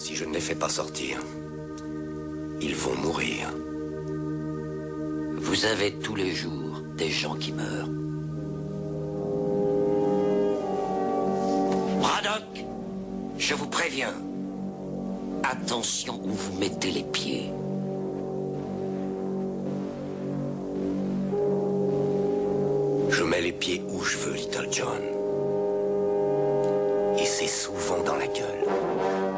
Si je ne les fais pas sortir, ils vont mourir. Vous avez tous les jours des gens qui meurent. Braddock, je vous préviens. Attention où vous mettez les pieds. Je mets les pieds où je veux, Little John. Et c'est souvent dans la gueule.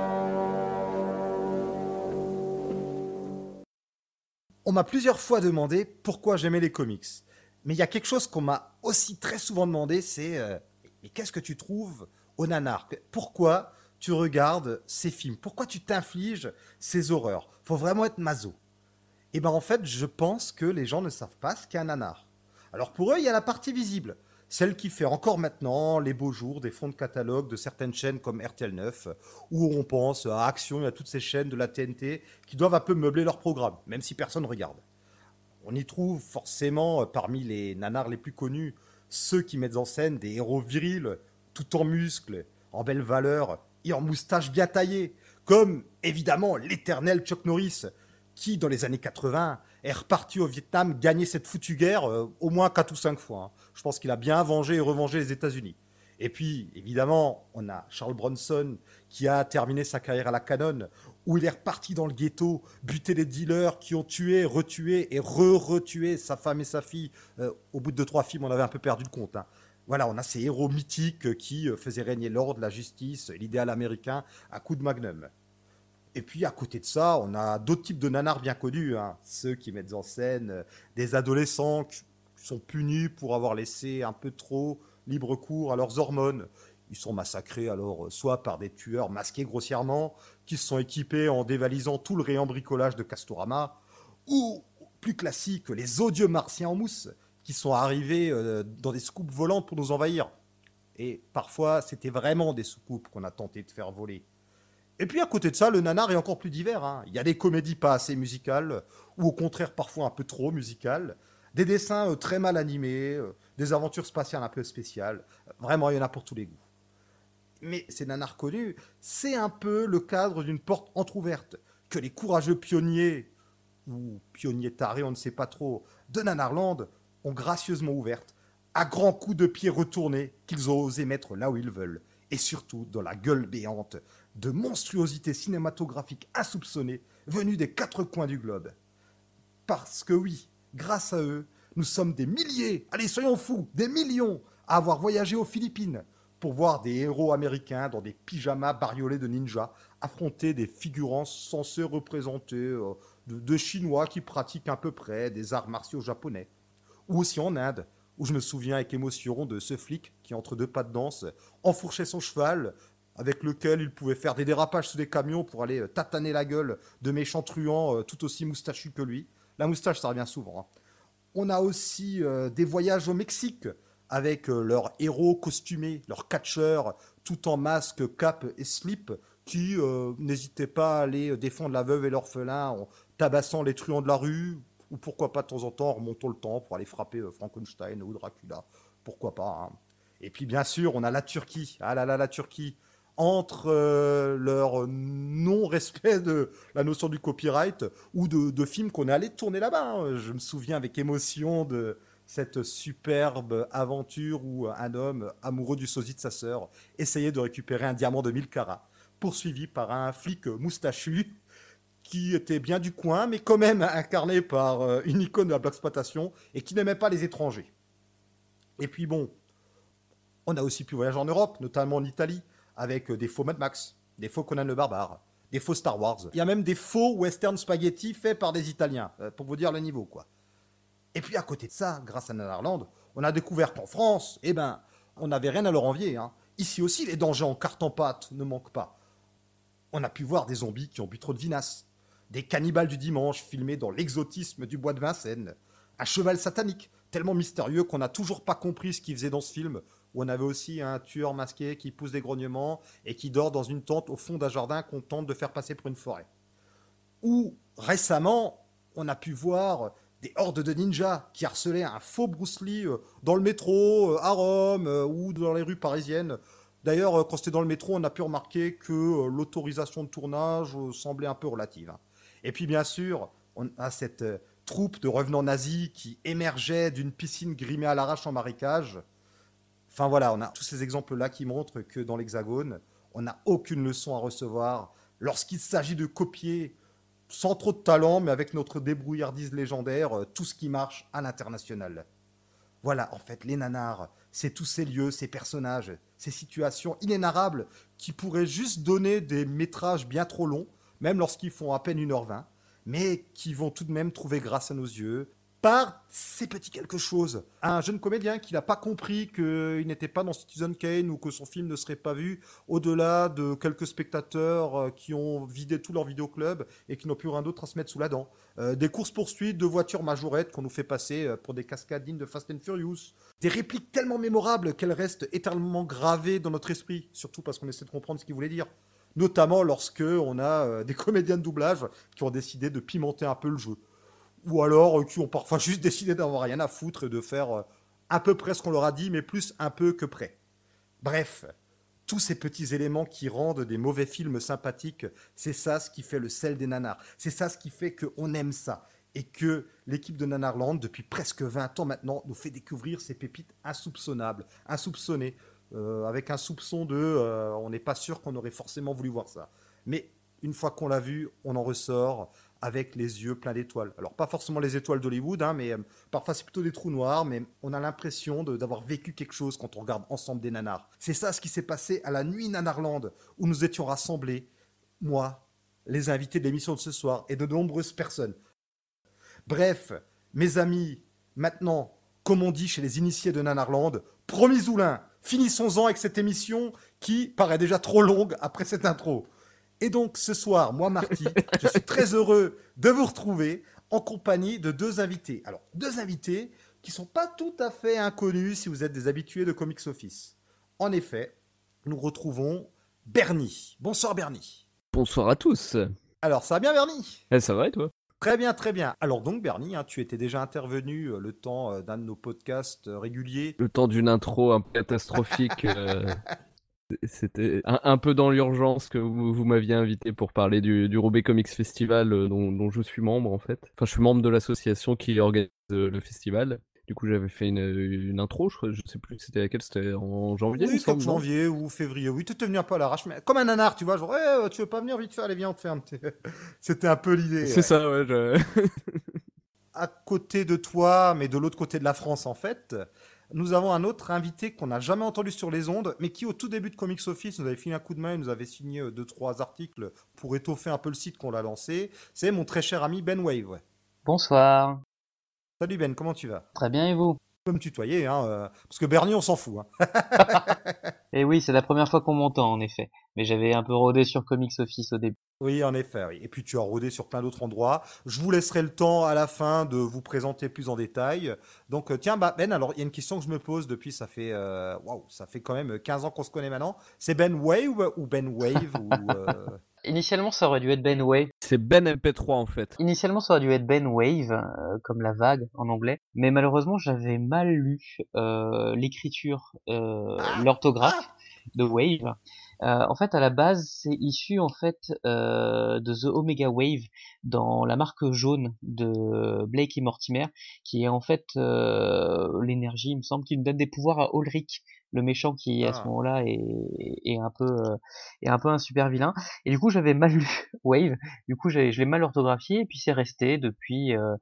On m'a plusieurs fois demandé pourquoi j'aimais les comics. Mais il y a quelque chose qu'on m'a aussi très souvent demandé, c'est euh, mais qu'est-ce que tu trouves au nanar? Pourquoi tu regardes ces films? Pourquoi tu t'infliges ces horreurs? Faut vraiment être maso. Et ben en fait, je pense que les gens ne savent pas ce qu'est un nanar. Alors pour eux, il y a la partie visible, celle qui fait encore maintenant les beaux jours des fonds de catalogue de certaines chaînes comme RTL 9, où on pense à Action et à toutes ces chaînes de la TNT qui doivent un peu meubler leur programme, même si personne ne regarde. On y trouve forcément, euh, parmi les nanars les plus connus, ceux qui mettent en scène des héros virils, tout en muscles, en belle valeur et en moustache bien taillée, comme évidemment l'éternel Chuck Norris, qui dans les années 80 est reparti au Vietnam gagner cette foutue guerre euh, au moins quatre ou cinq fois. hein. Je pense qu'il a bien vengé et revengé les États-Unis. Et puis, évidemment, on a Charles Bronson qui a terminé sa carrière à la Canon, où il est reparti dans le ghetto, buter les dealers qui ont tué, retué et re-retué sa femme et sa fille. Euh, au bout de trois films, on avait un peu perdu le compte. hein. Voilà, on a ces héros mythiques qui euh, faisaient régner l'ordre, la justice, l'idéal américain à coup de magnum. Et puis à côté de ça, on a d'autres types de nanars bien connus, hein. ceux qui mettent en scène euh, des adolescents qui sont punis pour avoir laissé un peu trop libre cours à leurs hormones. Ils sont massacrés alors euh, soit par des tueurs masqués grossièrement, qui se sont équipés en dévalisant tout le rayon bricolage de Castorama, ou plus classique, les odieux martiens en mousse, qui sont arrivés euh, dans des scoops volantes pour nous envahir. Et parfois, c'était vraiment des soucoupes qu'on a tenté de faire voler. Et puis à côté de ça, le nanar est encore plus divers. hein. Il y a des comédies pas assez musicales, ou au contraire parfois un peu trop musicales, des dessins euh, très mal animés, euh, des aventures spatiales un peu spéciales. Vraiment, il y en a pour tous les goûts. Mais ces nanars connus, c'est un peu le cadre d'une porte entr'ouverte que les courageux pionniers, ou pionniers tarés, on ne sait pas trop, de Nanarland ont gracieusement ouverte, à grands coups de pied retournés qu'ils ont osé mettre là où ils veulent, et surtout dans la gueule béante de monstruosités cinématographiques insoupçonnées venues des quatre coins du globe. Parce que oui, grâce à eux, nous sommes des milliers, allez soyons fous, des millions à avoir voyagé aux Philippines pour voir des héros américains dans des pyjamas bariolés de ninjas affronter des figurants censés représenter euh, de, de Chinois qui pratiquent à peu près des arts martiaux japonais. Ou aussi en Inde, où je me souviens avec émotion de ce flic qui, entre deux pas de danse, enfourchait son cheval, avec lequel il pouvait faire des dérapages sous des camions pour aller euh, tataner la gueule de méchants truands euh, tout aussi moustachus que lui. La moustache, ça revient souvent. hein. On a aussi euh, des voyages au Mexique avec leurs héros costumés, leurs catcheurs, tout en masque, cape et slip, qui n'hésitaient pas à aller défendre la veuve et l'orphelin en tabassant les truands de la rue, ou pourquoi pas de temps en temps en remontant le temps pour aller frapper Frankenstein ou Dracula. Pourquoi pas. hein. Et puis bien sûr, on a la Turquie. Ah là là, la Turquie. Entre euh, leur non-respect de la notion du copyright ou de, films qu'on est allé tourner là-bas. hein. Je me souviens avec émotion de cette superbe aventure où un homme amoureux du sosie de sa sœur essayait de récupérer un diamant de 1000 carats, poursuivi par un flic moustachu qui était bien du coin, mais quand même incarné par euh, une icône de la black exploitation et qui n'aimait pas les étrangers. Et puis bon, on a aussi pu voyager en Europe, notamment en Italie, avec euh, des faux Mad Max, des faux Conan le Barbare, des faux Star Wars. Il y a même des faux western spaghetti faits par des Italiens, euh, pour vous dire le niveau, quoi. Et puis à côté de ça, grâce à Nanarland, on a découvert qu'en France, eh ben, on n'avait rien à leur envier. hein. Ici aussi, les dangers en carte en pâte ne manquent pas. On a pu voir des zombies qui ont bu trop de vinasse, des cannibales du dimanche filmés dans l'exotisme du bois de Vincennes, un cheval satanique tellement mystérieux qu'on n'a toujours pas compris ce qu'il faisait dans ce film, où on avait aussi un tueur masqué qui pousse des grognements et qui dort dans une tente au fond d'un jardin qu'on tente de faire passer pour une forêt. Ou récemment, on a pu voir des hordes de ninjas qui harcelaient un faux Bruce Lee euh, dans le métro, euh, à Rome euh, ou dans les rues parisiennes D'ailleurs, quand c'était dans le métro, on a pu remarquer que l'autorisation de tournage semblait un peu relative. hein. Et puis, bien sûr, on a cette troupe de revenants nazis qui émergeait d'une piscine grimée à l'arrache en marécage. Enfin voilà, on a tous ces exemples-là qui montrent que dans l'Hexagone, on n'a aucune leçon à recevoir lorsqu'il s'agit de copier sans trop de talent, mais avec notre débrouillardise légendaire, euh, tout ce qui marche à l'international. Voilà, en fait, les nanars, c'est tous ces lieux, ces personnages, ces situations inénarrables qui pourraient juste donner des métrages bien trop longs, même lorsqu'ils font à peine 1h20, mais qui vont tout de même trouver grâce à nos yeux par ces petits quelque chose. Un jeune comédien qui n'a pas compris qu'il n'était pas dans Citizen Kane ou que son film ne serait pas vu au-delà de quelques spectateurs euh, qui ont vidé tout leur vidéoclub et qui n'ont plus rien d'autre à se mettre sous la dent. Euh, des courses-poursuites de voitures majorettes qu'on nous fait passer euh, pour des cascades dignes de Fast and Furious. Des répliques tellement mémorables qu'elles restent éternellement gravées dans notre esprit, surtout parce qu'on essaie de comprendre ce qu'il voulait dire. Notamment lorsque on a des comédiens de doublage qui ont décidé de pimenter un peu le jeu. Ou alors euh, qui ont parfois juste décidé d'avoir rien à foutre et de faire euh, à peu près ce qu'on leur a dit, mais plus un peu que près. Bref, tous ces petits éléments qui rendent des mauvais films sympathiques, c'est ça ce qui fait le sel des nanars. C'est ça ce qui fait qu'on aime ça. Et que l'équipe de Nanarland, depuis presque 20 ans maintenant, nous fait découvrir ces pépites insoupçonnables, insoupçonnées, euh, avec un soupçon de on n'est pas sûr qu'on aurait forcément voulu voir ça. Mais une fois qu'on l'a vu, on en ressort avec les yeux pleins d'étoiles. Alors pas forcément les étoiles d'Hollywood, hein, mais euh, parfois c'est plutôt des trous noirs, mais on a l'impression d'avoir vécu quelque chose quand on regarde ensemble des nanars. C'est ça ce qui s'est passé à la nuit Nanarland, où nous étions rassemblés, moi, les invités de l'émission de ce soir, et de nombreuses personnes. Bref, mes amis, maintenant, comme on dit chez les initiés de Nanarland, promis Zoulin, finissons-en avec cette émission qui paraît déjà trop longue après cette intro. Et donc ce soir, moi Marty, je suis très heureux de vous retrouver en compagnie de deux invités. Alors, deux invités qui sont pas tout à fait inconnus si vous êtes des habitués de Comics Office. En effet, nous retrouvons Bernie. Bonsoir Bernie. Bonsoir à tous. Alors, ça va bien Bernie? Eh, ça va et toi? Très bien, très bien. Alors donc Bernie, hein, tu étais déjà intervenu euh, le temps euh, d'un de nos podcasts euh, réguliers. Le temps d'une intro un peu catastrophique. C'était un, un peu dans l'urgence que vous, vous m'aviez invité pour parler du, du Roubaix Comics Festival euh, dont, dont je suis membre en fait. Enfin, je suis membre de l'association qui organise euh, le festival. Du coup, j'avais fait une, une intro, je, je sais plus c'était laquelle, c'était en janvier. Oui, comme janvier ou février. Oui, tu venu un peu à l'arrache, mais comme un nanar, tu vois. Genre, ouais, euh, tu veux pas venir vite faire, allez, viens, on te fait un petit... C'était un peu l'idée. C'est ouais. ça, ouais. je- À côté de toi, mais de l'autre côté de la France, en fait, nous avons un autre invité qu'on n'a jamais entendu sur les ondes, mais qui, au tout début de Comics Office, nous avait filé un coup de main, il nous avait signé euh, deux, trois articles pour étoffer un peu le site qu'on l'a lancé. C'est mon très cher ami Ben Wave. ouais. Bonsoir. Salut Ben, comment tu vas? Très bien et vous? Peux me tutoyer, hein, euh, parce que Bernie, on s'en fout. Hein. Eh oui, c'est la première fois qu'on m'entend en effet. Mais j'avais un peu rôdé sur Comics Office au début. Oui, en effet. oui. Et puis tu as rôdé sur plein d'autres endroits. Je vous laisserai le temps à la fin de vous présenter plus en détail. Donc euh, tiens, bah, Ben, alors il y a une question que je me pose depuis, ça fait, euh, waouh, ça fait quand même 15 ans qu'on se connaît maintenant. C'est Ben Wave ou Ben Wave ou, euh, Initialement, ça aurait dû être Ben Wave. C'est Ben MP3 en fait. Initialement, ça aurait dû être Ben Wave, euh, comme la vague en anglais. Mais malheureusement, j'avais mal lu euh, l'écriture, euh, l'orthographe de Wave. Euh, en fait, à la base, c'est issu en fait euh, de The Omega Wave dans la marque jaune de Blake et Mortimer, qui est en fait euh, l'énergie, il me semble, qui me donne des pouvoirs à Ulrich, le méchant qui à Ah. ce moment-là est, est un peu euh, est un peu un super vilain. Et du coup, j'avais mal lu Wave. Du coup, je l'ai mal orthographié et puis c'est resté depuis euh,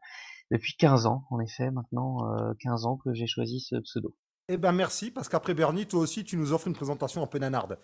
depuis 15 ans, en effet, maintenant euh, 15 ans que j'ai choisi ce pseudo. Eh ben merci, parce qu'aple Bernie, toi aussi, tu nous offres une présentation un peu nanarde.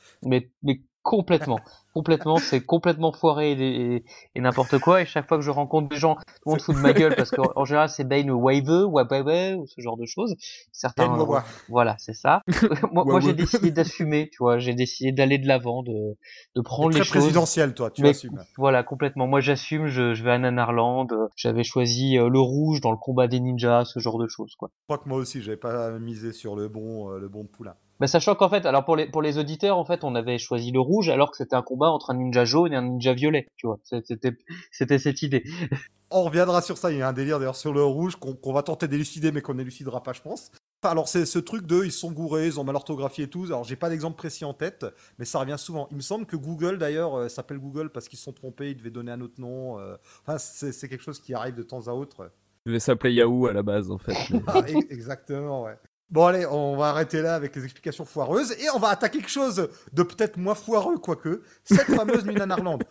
Complètement, complètement, c'est complètement foiré et, et- et n'importe quoi. Et chaque fois que je rencontre des gens, tout le monde fout de ma gueule parce qu'en en général c'est Bane ou Wave, Wabawe ou ce genre de choses. Certains, Wawa. voilà, c'est ça. moi, moi j'ai décidé d'assumer, tu vois, j'ai décidé d'aller de l'avant, de de prendre Très les choses. présidentiel, toi, tu Mais assumes. Voilà, complètement. Moi, j'assume, je, je vais à Nanarland. euh, J'avais choisi euh, le rouge dans le combat des ninjas, ce genre de choses, quoi. Je crois que moi aussi, j'avais pas misé sur le bon, euh, le bon poulain. Bah, sachant qu'en fait, alors pour les, pour les auditeurs, en fait, on avait choisi le rouge alors que c'était un combat entre un ninja jaune et un ninja violet, tu vois. C'était, c'était cette idée. On reviendra sur ça, il y a un délire d'ailleurs sur le rouge qu'on qu'on va tenter d'élucider, mais qu'on n'élucidera pas, je pense. Enfin, alors c'est ce truc de ils sont gourés, ils ont mal orthographié et tout. Alors j'ai pas d'exemple précis en tête, mais ça revient souvent. Il me semble que Google d'ailleurs euh, s'appelle Google parce qu'ils se sont trompés, ils devaient donner un autre nom. euh. Enfin c'est c'est quelque chose qui arrive de temps à autre. Je devais s'appeler Yahoo à la base en fait. mais- Ah, exactement, ouais. Bon allez, on va arrêter là avec les explications foireuses et on va attaquer quelque chose de peut-être moins foireux quoique. Cette fameuse nuit en Irlande.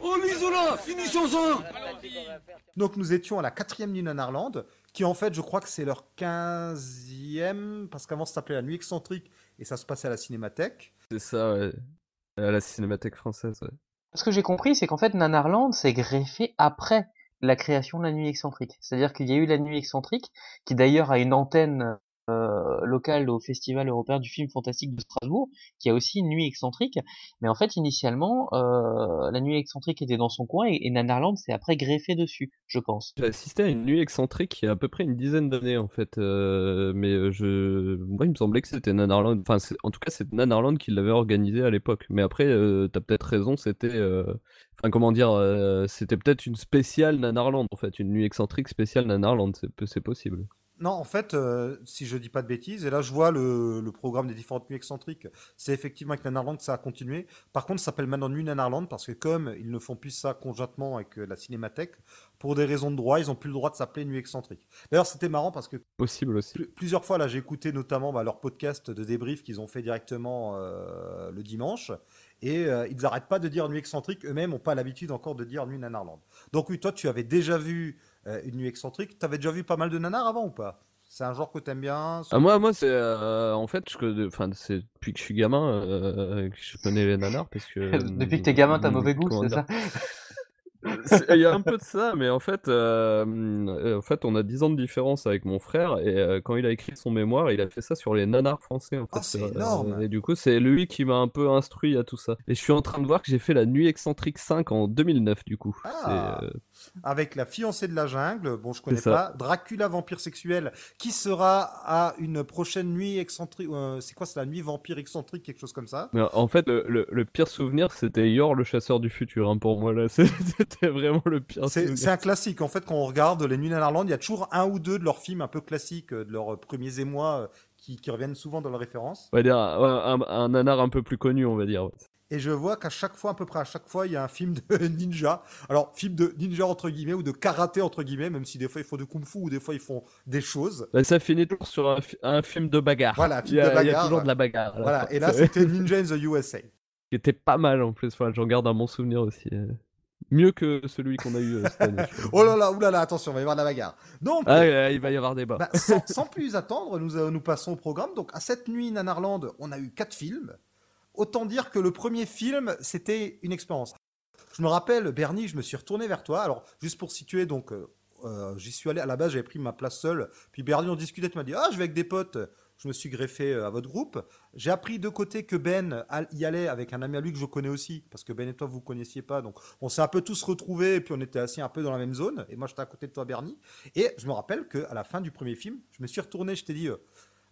Oh l'isolant, finissons-en Donc nous étions à la quatrième nuit en Irlande, qui en fait je crois que c'est leur quinzième, parce qu'avant ça s'appelait la nuit excentrique et ça se passait à la cinémathèque. C'est ça, ouais. À la Cinémathèque française, ouais. Ce que j'ai compris, c'est qu'en fait, Nanarland s'est greffé après la création de la nuit excentrique. C'est-à-dire qu'il y a eu la nuit excentrique, qui d'ailleurs a une antenne euh, locale au Festival européen du film fantastique de Strasbourg, qui a aussi une nuit excentrique. Mais en fait, initialement, euh, la nuit excentrique était dans son coin et, et Nanarland s'est après greffé dessus, je pense. J'ai assisté à une nuit excentrique il y a à peu près une dizaine d'années en fait, euh, mais moi il me semblait que c'était Nanarland, enfin en tout cas c'est Nanarland qui l'avait organisé à l'époque, mais après t'as peut-être raison, c'était, enfin comment dire, c'était peut-être une spéciale Nanarland en fait, une nuit excentrique spéciale Nanarland, c'est possible. Non, en fait, euh, si je dis pas de bêtises, et là je vois le, le programme des différentes nuits excentriques, c'est effectivement avec Nanarland que ça a continué. Par contre, ça s'appelle maintenant Nuit Nanarland parce que comme ils ne font plus ça conjointement avec euh, la cinémathèque, pour des raisons de droit, ils n'ont plus le droit de s'appeler Nuit excentrique. D'ailleurs, c'était marrant parce que Possible aussi. Plu- plusieurs fois, là, j'ai écouté notamment bah, leur podcast de débrief qu'ils ont fait directement euh, le dimanche. Et euh, ils n'arrêtent pas de dire nuit excentrique. Eux-mêmes n'ont pas l'habitude encore de dire nuit nanarland. Donc, oui, toi, tu avais déjà vu euh, une nuit excentrique. Tu avais déjà vu pas mal de nanars avant ou pas? C'est un genre que tu aimes bien Ah, moi, moi c'est euh, en fait, je, enfin, c'est depuis que je suis gamin euh, que je connais les nanars parce que Depuis que t'es gamin, t'as mauvais goût, c'est ça? Il y a un peu de ça, mais en fait, euh, en fait, on a 10 ans de différence avec mon frère, et euh, quand il a écrit son mémoire, il a fait ça sur les nanars français, en fait. Ah, c'est Euh, énorme. Et du coup, c'est lui qui m'a un peu instruit à tout ça. Et je suis en train de voir que j'ai fait la Nuit Excentrique 5 en 2009, du coup. Ah. Euh, Avec la fiancée de la jungle, bon, je connais pas. Dracula, vampire sexuel, qui sera à une prochaine nuit excentrique. euh, c'est quoi C'est la nuit vampire excentrique, quelque chose comme ça en fait, le, le- le pire souvenir, c'était Yor, le chasseur du futur, hein, pour moi, là. C'était vraiment le pire C'est souvenir. c'est un classique. En fait, quand on regarde les Nuits Nanarland, il y a toujours un ou deux de leurs films un peu classiques, euh, de leurs premiers émois, euh, qui, qui reviennent souvent dans la référence. On va dire un, un, un nanar un peu plus connu, on va dire. Et je vois qu'à chaque fois, à peu près à chaque fois, il y a un film de ninja. Alors, film de ninja entre guillemets ou de karaté entre guillemets, même si des fois ils font du kung-fu ou des fois ils font des choses. Ça finit toujours sur un, fi- un film de bagarre. Voilà, un il film y, a, de il y a bagarre. toujours de la bagarre. Voilà. Et là, c'était Ninja in the USA. qui était pas mal en plus. J'en garde un bon souvenir aussi. euh. Mieux que celui qu'on a eu euh, cette année. Oh là là, oulala, attention, il va y avoir de la bagarre. Donc, Ah, euh, il va y avoir débat. bah, sans, sans plus attendre, nous, euh, nous passons au programme. Donc, à cette nuit Nanarland, on a eu quatre films. Autant dire que le premier film, c'était une expérience. Je me rappelle, Bernie, je me suis retourné vers toi. Alors, juste pour situer, donc, euh, euh, j'y suis allé. À la base, j'avais pris ma place seule. Puis Bernie, on discutait. Tu m'as dit, ah, je vais avec des potes. Je me suis greffé euh, à votre groupe. J'ai appris de côté que Ben y allait avec un ami à lui que je connais aussi. Parce que Ben et toi, vous ne connaissiez pas. Donc, on s'est un peu tous retrouvés. Et puis, on était assis un peu dans la même zone. Et moi, j'étais à côté de toi, Bernie. Et je me rappelle qu'à la fin du premier film, je me suis retourné. Je t'ai dit,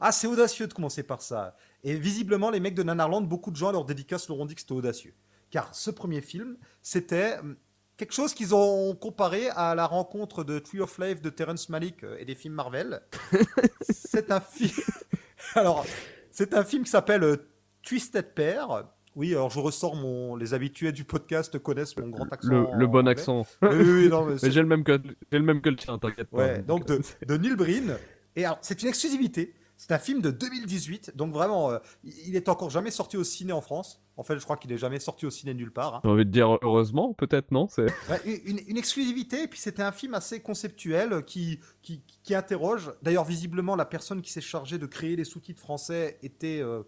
ah, c'est audacieux de commencer par ça. Et visiblement, les mecs de Nanarland, beaucoup de gens à leur dédicace leur ont dit que c'était audacieux. Car ce premier film, c'était hum, quelque chose qu'ils ont comparé à la rencontre de Tree of Life de Terrence Malick euh, et des films Marvel. c'est un film. Alors, c'est un film qui s'appelle euh, Twisted Pair. Oui, alors je ressors mon. Les habitués du podcast connaissent mon grand accent. Le, le bon accent. Oui, oui, non, mais j'ai le même que j'ai le même que le tien, t'inquiète pas. Ouais, donc de, de Neil Breen. Et alors, c'est une exclusivité. C'est un film de 2018. Donc vraiment, euh, il est encore jamais sorti au ciné en France. En fait, je crois qu'il est jamais sorti au ciné nulle part. hein. J'ai envie de dire heureusement, peut-être non. C'est Ouais, une, une exclusivité. Et puis c'était un film assez conceptuel euh, qui, qui, qui interroge. D'ailleurs, visiblement, la personne qui s'est chargée de créer les sous-titres français était. euh,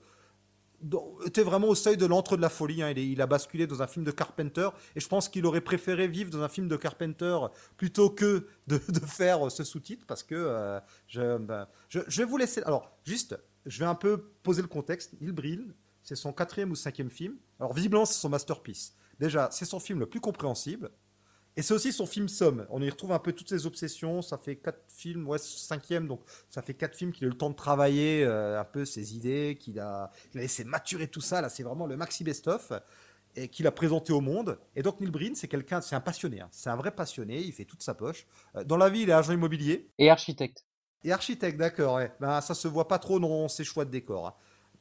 était vraiment au seuil de l'entre de la folie. hein. Il, il a basculé dans un film de Carpenter. Et je pense qu'il aurait préféré vivre dans un film de Carpenter plutôt que de, faire ce sous-titre. Parce que euh, je, ben, je, je vais vous laisser. Alors, juste, je vais un peu poser le contexte. Neil Breen, c'est son quatrième ou cinquième film. Alors, visiblement, c'est son masterpiece. Déjà, c'est son film le plus compréhensible. Et c'est aussi son film Somme. On y retrouve un peu toutes ses obsessions. Ça fait quatre films, ouais, cinquième, donc ça fait quatre films qu'il a eu le temps de travailler euh, un peu ses idées, qu'il a, qu'il a laissé maturer tout ça. Là, c'est vraiment le maxi best-of et qu'il a présenté au monde. Et donc Neil Breen, c'est quelqu'un, c'est un passionné. hein. C'est un vrai passionné. Il fait toute sa poche. Euh, Dans la vie, il est agent immobilier. Et architecte. Et architecte, d'accord, ouais. Ben, ça se voit pas trop dans ses choix de décor. hein.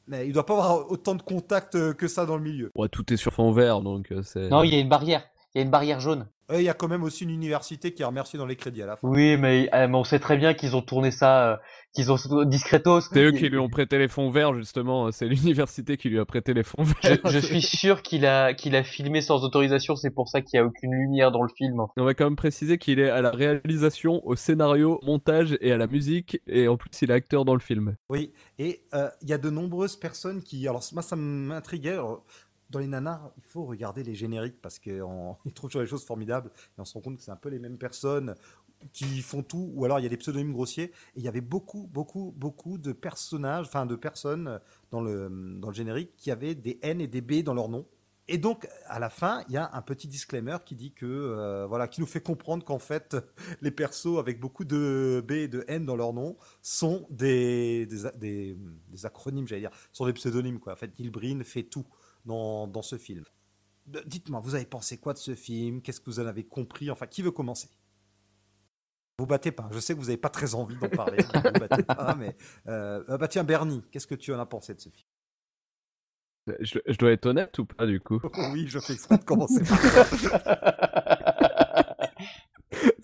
Mais il doit pas avoir autant de contacts euh, que ça dans le milieu. Ouais, tout est sur fond vert, donc c'est. Non, il y a une barrière. Il y a une barrière jaune. Et il y a quand même aussi une université qui est remerciée dans les crédits à la fin. Oui, mais, euh, mais on sait très bien qu'ils ont tourné ça, euh, qu'ils ont discretos. C'est eux qui lui ont prêté les fonds verts, justement. C'est l'université qui lui a prêté les fonds verts. je suis sûr qu'il a qu'il a filmé sans autorisation. C'est pour ça qu'il y a aucune lumière dans le film. On va quand même préciser qu'il est à la réalisation, au scénario, montage et à la musique. Et en plus, il est acteur dans le film. Oui, et euh, il y a de nombreuses personnes qui. Alors, moi, ça m'intriguait. Dans les nanars, il faut regarder les génériques parce qu'on trouve toujours des choses formidables et on se rend compte que c'est un peu les mêmes personnes qui font tout, ou alors il y a des pseudonymes grossiers. Et il y avait beaucoup, beaucoup, beaucoup de personnages, enfin de personnes dans le, dans le générique qui avaient des N et des B dans leur nom. Et donc, à la fin, il y a un petit disclaimer qui dit que, euh, voilà, qui nous fait comprendre qu'en fait, les persos avec beaucoup de B et de N dans leur nom sont des, des, des, acronymes, j'allais dire, sont des pseudonymes, quoi. En fait, Gilbrin fait tout dans, dans ce film. Dites-moi, vous avez pensé quoi de ce film? Qu'est-ce que vous en avez compris? Enfin, qui veut commencer? Vous battez pas. Je sais que vous n'avez pas très envie d'en parler. vous battez pas, mais euh, bah tiens, Bernie, qu'est-ce que tu en as pensé de ce film? Je, je, dois être honnête ou pas du coup? Oui, je fais exprès de commencer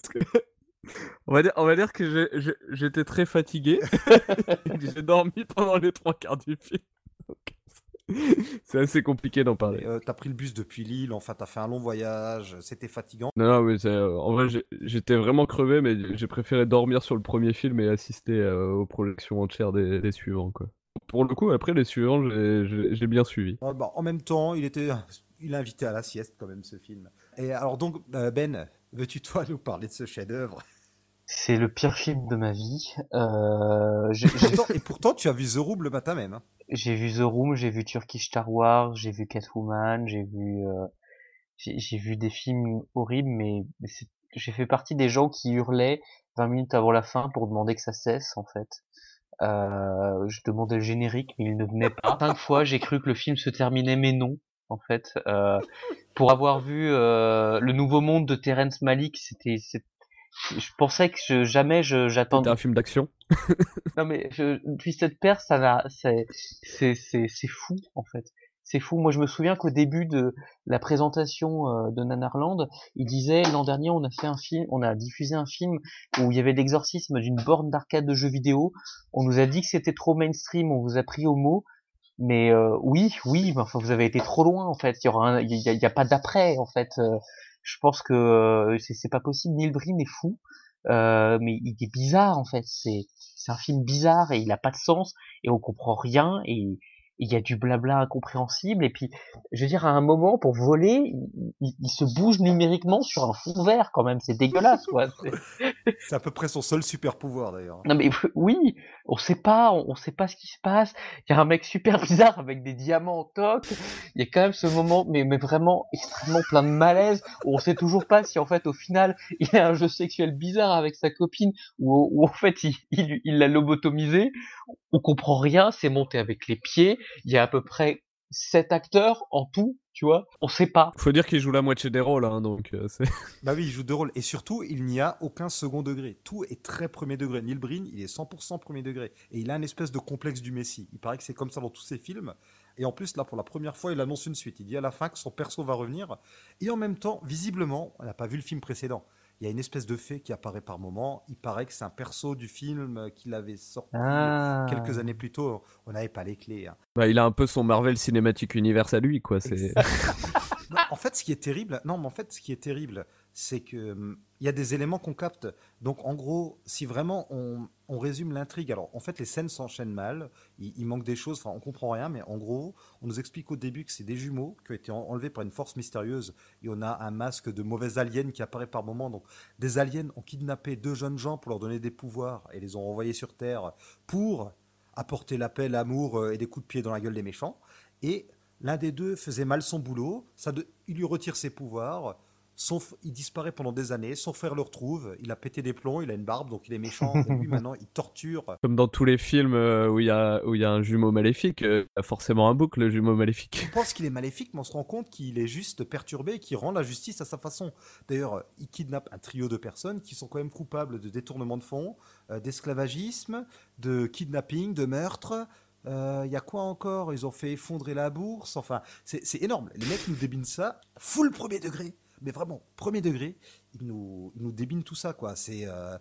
que, on, va dire, on va dire que j'étais très fatigué. J'ai dormi pendant les trois quarts du film. C'est assez compliqué d'en parler. Euh, t'as pris le bus depuis Lille, enfin t'as fait un long voyage, c'était fatigant. Non, non, mais euh, en vrai j'étais vraiment crevé, mais j'ai préféré dormir sur le premier film et assister euh, aux projections entières des, des, suivants, quoi. Pour le coup, après les suivants, j'ai bien suivi. Ah, bah, en même temps, il était, il a invité à la sieste quand même ce film. Et alors donc, Ben, veux-tu toi nous parler de ce chef-d'œuvre? C'est le pire film de ma vie. Euh, et, pourtant, et, pourtant, tu as vu The Room le matin même. Hein. J'ai vu The Room, j'ai vu Turkish Star Wars, j'ai vu Catwoman, j'ai vu, euh, j'ai vu des films horribles, mais, mais j'ai fait partie des gens qui hurlaient 20 minutes avant la fin pour demander que ça cesse en fait. Euh, je demandais le générique, mais il ne venait pas. Cinq fois, j'ai cru que le film se terminait, mais non. En fait, euh, pour avoir vu euh, le Nouveau Monde de Terrence Malick, c'était, je pensais que je, jamais je, j'attendais. C'était un film d'action. non mais je, Twisted Pair, ça n'a, c'est, c'est, c'est, c'est fou en fait. C'est fou. Moi, je me souviens qu'au début de la présentation euh, de Nanarland, il disait l'an dernier, on a fait un film, on a diffusé un film où il y avait l'exorcisme d'une borne d'arcade de jeux vidéo. On nous a dit que c'était trop mainstream, on vous a pris au mot. Mais euh, oui, oui, mais enfin, vous avez été trop loin en fait. Il y aura, il y, a, y a, pas d'après en fait. Euh, je pense que euh, c'est pas possible. Neil Breen est fou, euh, mais il est bizarre en fait. C'est un film bizarre et il a pas de sens et on comprend rien et il y a du blabla incompréhensible et puis je veux dire à un moment pour voler il, il se bouge numériquement sur un fond vert quand même c'est dégueulasse quoi. C'est à peu près son seul super pouvoir d'ailleurs. Non mais oui on sait pas on, on, sait pas ce qui se passe. Il y a un mec super bizarre avec des diamants en toc. Il y a quand même ce moment mais, mais vraiment extrêmement plein de malaise où on sait toujours pas si en fait au final il y a un jeu sexuel bizarre avec sa copine ou, en fait il l'a il, l'a lobotomisé on comprend rien c'est monté avec les pieds il y a à peu près sept acteurs en tout, tu vois, on sait pas. Faut dire qu'il joue la moitié des rôles, hein, donc euh, c'est. Bah oui, il joue deux rôles. Et surtout, il n'y a aucun second degré. Tout est très premier degré. Neil Breen, il est 100% premier degré. Et il a une espèce de complexe du Messie. Il paraît que c'est comme ça dans tous ses films. Et en plus, là, pour la première fois, il annonce une suite. Il dit à la fin que son perso va revenir. Et en même temps, visiblement, on n'a pas vu le film précédent il y a une espèce de fée qui apparaît par moment. Il paraît que c'est un perso du film qu'il avait sorti ah. quelques années plus tôt. On n'avait pas les clés. Hein. Bah, il a un peu son Marvel Cinematic Universe à lui, quoi. C'est. en fait, ce qui est terrible, non, mais en fait, ce qui est terrible, c'est que hum, y a des éléments qu'on capte. Donc, en gros, si vraiment on, résume l'intrigue, alors en fait, les scènes s'enchaînent mal. Il, manque des choses. Enfin, on comprend rien, mais en gros, on nous explique au début que c'est des jumeaux qui ont été enlevés par une force mystérieuse. Et on a un masque de mauvais alien qui apparaît par moment. Donc, des aliens ont kidnappé deux jeunes gens pour leur donner des pouvoirs et les ont renvoyés sur Terre pour apporter la paix, l'amour euh, et des coups de pied dans la gueule des méchants. Et l'un des deux faisait mal son boulot. Ça il lui retire ses pouvoirs Son il disparaît pendant des années, son frère le retrouve, il a pété des plombs, il a une barbe, donc il est méchant. Et lui, maintenant, il torture. Comme dans tous les films euh, où il y a, où il y a un jumeau maléfique, euh, il y a forcément un bouc, le jumeau maléfique. On pense qu'il est maléfique, mais on se rend compte qu'il est juste perturbé et qu'il rend la justice à sa façon. D'ailleurs, il kidnappe un trio de personnes qui sont quand même coupables de détournement de fonds, euh, d'esclavagisme, de kidnapping, de meurtre. Euh, Il y a quoi encore? Ils ont fait effondrer la bourse. Enfin, c'est c'est énorme. Les mecs nous débinent ça, full premier degré. Mais vraiment, premier degré, ils nous, ils nous débinent tout ça, quoi. C'est euh,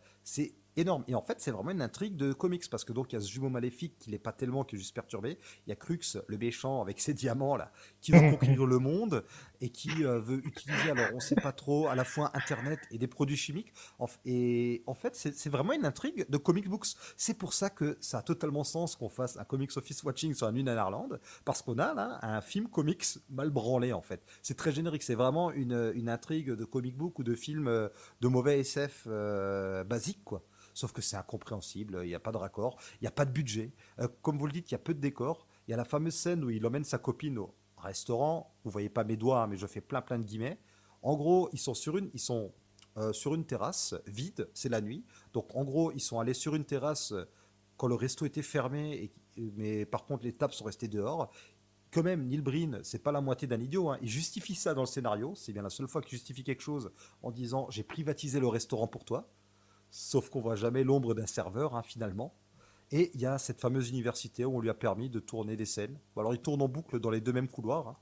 énorme. Et en fait, c'est vraiment une intrigue de comics parce que donc il y a ce jumeau maléfique qui n'est pas tellement qui est juste perturbé. Il y a Crux, le méchant avec ses diamants là, qui veut conquérir le monde et qui euh, veut utiliser, alors on sait pas trop, à la fois Internet et des produits chimiques. Et en fait, c'est vraiment une intrigue de comic books. C'est pour ça que ça a totalement sens qu'on fasse un comics office watching sur un Nuit en Irlande, parce qu'on a là un film comics mal branlé en fait. C'est très générique. C'est vraiment une, une intrigue de comic book ou de film euh, de mauvais SF euh, basique quoi. Sauf que c'est incompréhensible, il n'y a pas de raccord, il n'y a pas de budget. Euh, comme vous le dites, il y a peu de décors. Il y a la fameuse scène où il emmène sa copine au restaurant. Vous voyez pas mes doigts, hein, mais je fais plein plein de guillemets. En gros, ils sont sur une, ils sont euh, sur une terrasse vide, c'est la nuit. Donc en gros, ils sont allés sur une terrasse euh, quand le resto était fermé, mais par contre les tables sont restées dehors. Quand même, Neil Breen, c'est pas la moitié d'un idiot. hein. Il justifie ça dans le scénario. C'est bien la seule fois qu'il justifie quelque chose en disant j'ai privatisé le restaurant pour toi. Sauf qu'on voit jamais l'ombre d'un serveur hein, finalement. Et il y a cette fameuse université où on lui a permis de tourner des scènes. Alors il tourne en boucle dans les deux mêmes couloirs. hein.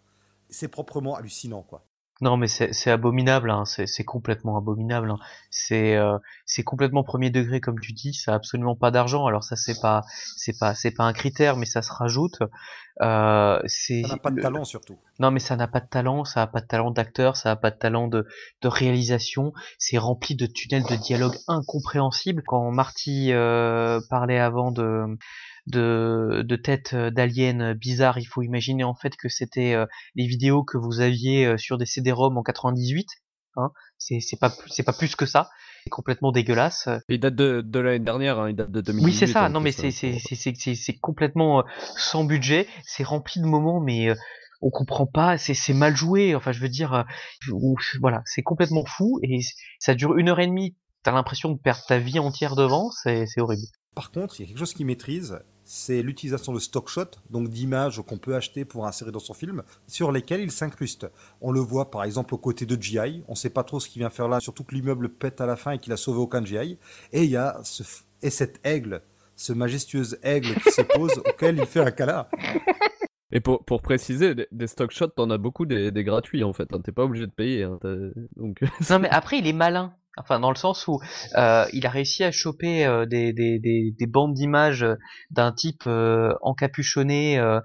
C'est proprement hallucinant quoi. Non, mais c'est abominable, hein. c'est complètement abominable. C'est euh, c'est complètement premier degré comme tu dis. Ça a absolument pas d'argent. Alors ça c'est pas c'est pas c'est pas un critère, mais ça se rajoute. Euh, Ça n'a pas de le- talent surtout. Non, mais ça n'a pas de talent, ça n'a pas de talent d'acteur, ça n'a pas de talent de, de réalisation. C'est rempli de tunnels de dialogue incompréhensibles. Quand Marty euh, parlait avant de de, de têtes d'aliens bizarres, il faut imaginer en fait que c'était euh, les vidéos que vous aviez euh, sur des CD-ROM en 98. Hein. C'est pas c'est pas plus que ça. C'est complètement dégueulasse. Il date de, de l'année dernière, hein, il date de 2018. Oui, c'est ça. en Non, mais c'est hein, c'est c'est c'est c'est c'est complètement euh, sans budget. C'est rempli de moments, mais euh, on comprend pas. C'est c'est mal joué. Enfin, je veux dire, euh, voilà, c'est complètement fou et ça dure une heure et demie. T'as l'impression de perdre ta vie entière devant. C'est c'est horrible. Par contre, il y a quelque chose qu'il maîtrise, c'est l'utilisation de stock shots, donc d'images qu'on peut acheter pour insérer dans son film, sur lesquelles il s'incruste. On le voit par exemple aux côtés de GI, on sait pas trop ce qu'il vient faire là, surtout que l'immeuble pète à la fin et qu'il a sauvé aucun GI. Et il y a ce, f- et cet aigle, ce majestueux aigle qui se pose auquel il fait un câlin. Et pour, pour préciser, des, des stock shots, t'en as beaucoup des, des gratuits en fait. hein, T'es pas obligé de payer. hein, donc, Non, mais après, il est malin. Enfin, dans le sens où euh, il a réussi à choper euh, des, des, des, des bandes d'images euh, d'un type euh, encapuchonné euh,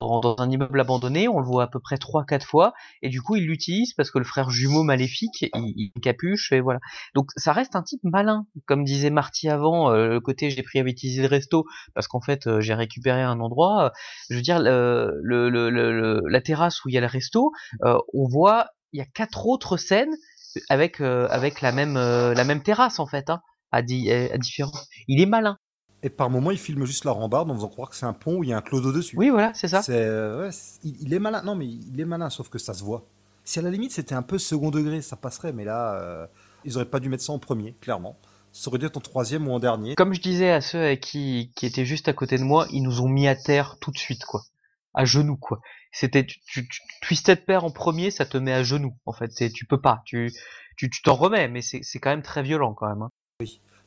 dans, un immeuble abandonné. On le voit à peu près trois, quatre fois, et du coup, il l'utilise parce que le frère jumeau maléfique, il, il capuche et voilà. Donc, ça reste un type malin, comme disait Marty avant. euh, le côté j'ai privatisé le resto parce qu'en fait, j'ai récupéré un endroit. je veux dire, le, le, le, la terrasse où il y a le resto, on voit il y a quatre autres scènes avec euh, avec la même euh, la même terrasse en fait hein, à, di à différents. Il est malin. Et par moments, il filme juste la rambarde en faisant croire que c'est un pont où il y a un clodo dessus. Oui voilà c'est ça. Euh, ouais, il, il est malin. Non, mais il est malin, sauf que ça se voit. Si à la limite c'était un peu second degré, ça passerait, mais là, euh, ils auraient pas dû mettre ça en premier, clairement. Ça aurait dû être en troisième ou en dernier. Comme je disais à ceux avec qui qui étaient juste à côté de moi, ils nous ont mis à terre tout de suite quoi, à genoux quoi. C'était tu, tu, tu Twisted Pair en premier, ça te met à genoux en fait. C'est- Tu peux pas, tu tu t'en remets, mais c'est c'est quand même très violent quand même. Hein.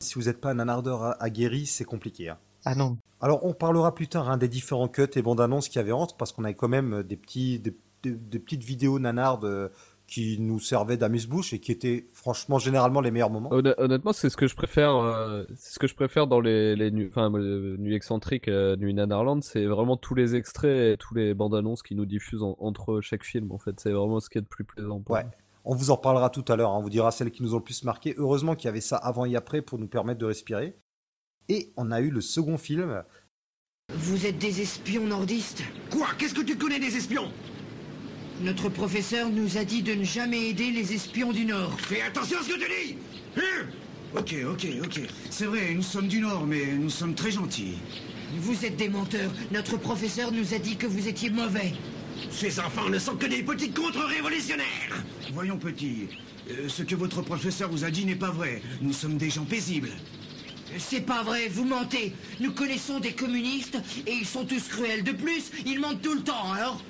Si vous n'êtes pas un anardeur aguerri, c'est compliqué. hein. Ah non. Alors, on parlera plus tard hein, des différents cuts et bandes annonces qu'il y avait entre, parce qu'on avait quand même des, petits, des, des- des petites vidéos nanardes euh, qui nous servaient d'amuse-bouche et qui étaient franchement généralement les meilleurs moments. Honn- Honnêtement, c'est ce que je préfère. euh, c'est ce que je préfère dans les, les nuits, enfin, euh, nuits excentriques, euh, nuits Nanarland, c'est vraiment tous les extraits, et tous les bandes annonces qui nous diffusent en- entre chaque film. En fait, c'est vraiment ce qui est le plus plaisant. pour Ouais. moi. On vous en parlera tout à l'heure, hein, on vous dira celles qui nous ont le plus marqué. Heureusement qu'il y avait ça avant et après pour nous permettre de respirer. Et on a eu le second film. Vous êtes des espions nordistes Quoi? Qu'est-ce que tu connais des espions? Notre professeur nous a dit de ne jamais aider les espions du Nord. Fais attention à ce que tu dis Hein Ok, ok, ok. C'est vrai, nous sommes du Nord, mais nous sommes très gentils. Vous êtes des menteurs. Notre professeur nous a dit que vous étiez mauvais. Ces enfants ne sont que des petits contre-révolutionnaires Voyons, petit. euh, ce que votre professeur vous a dit n'est pas vrai. Nous sommes des gens paisibles. C'est pas vrai, vous mentez. Nous connaissons des communistes et ils sont tous cruels. De plus, ils mentent tout le temps, alors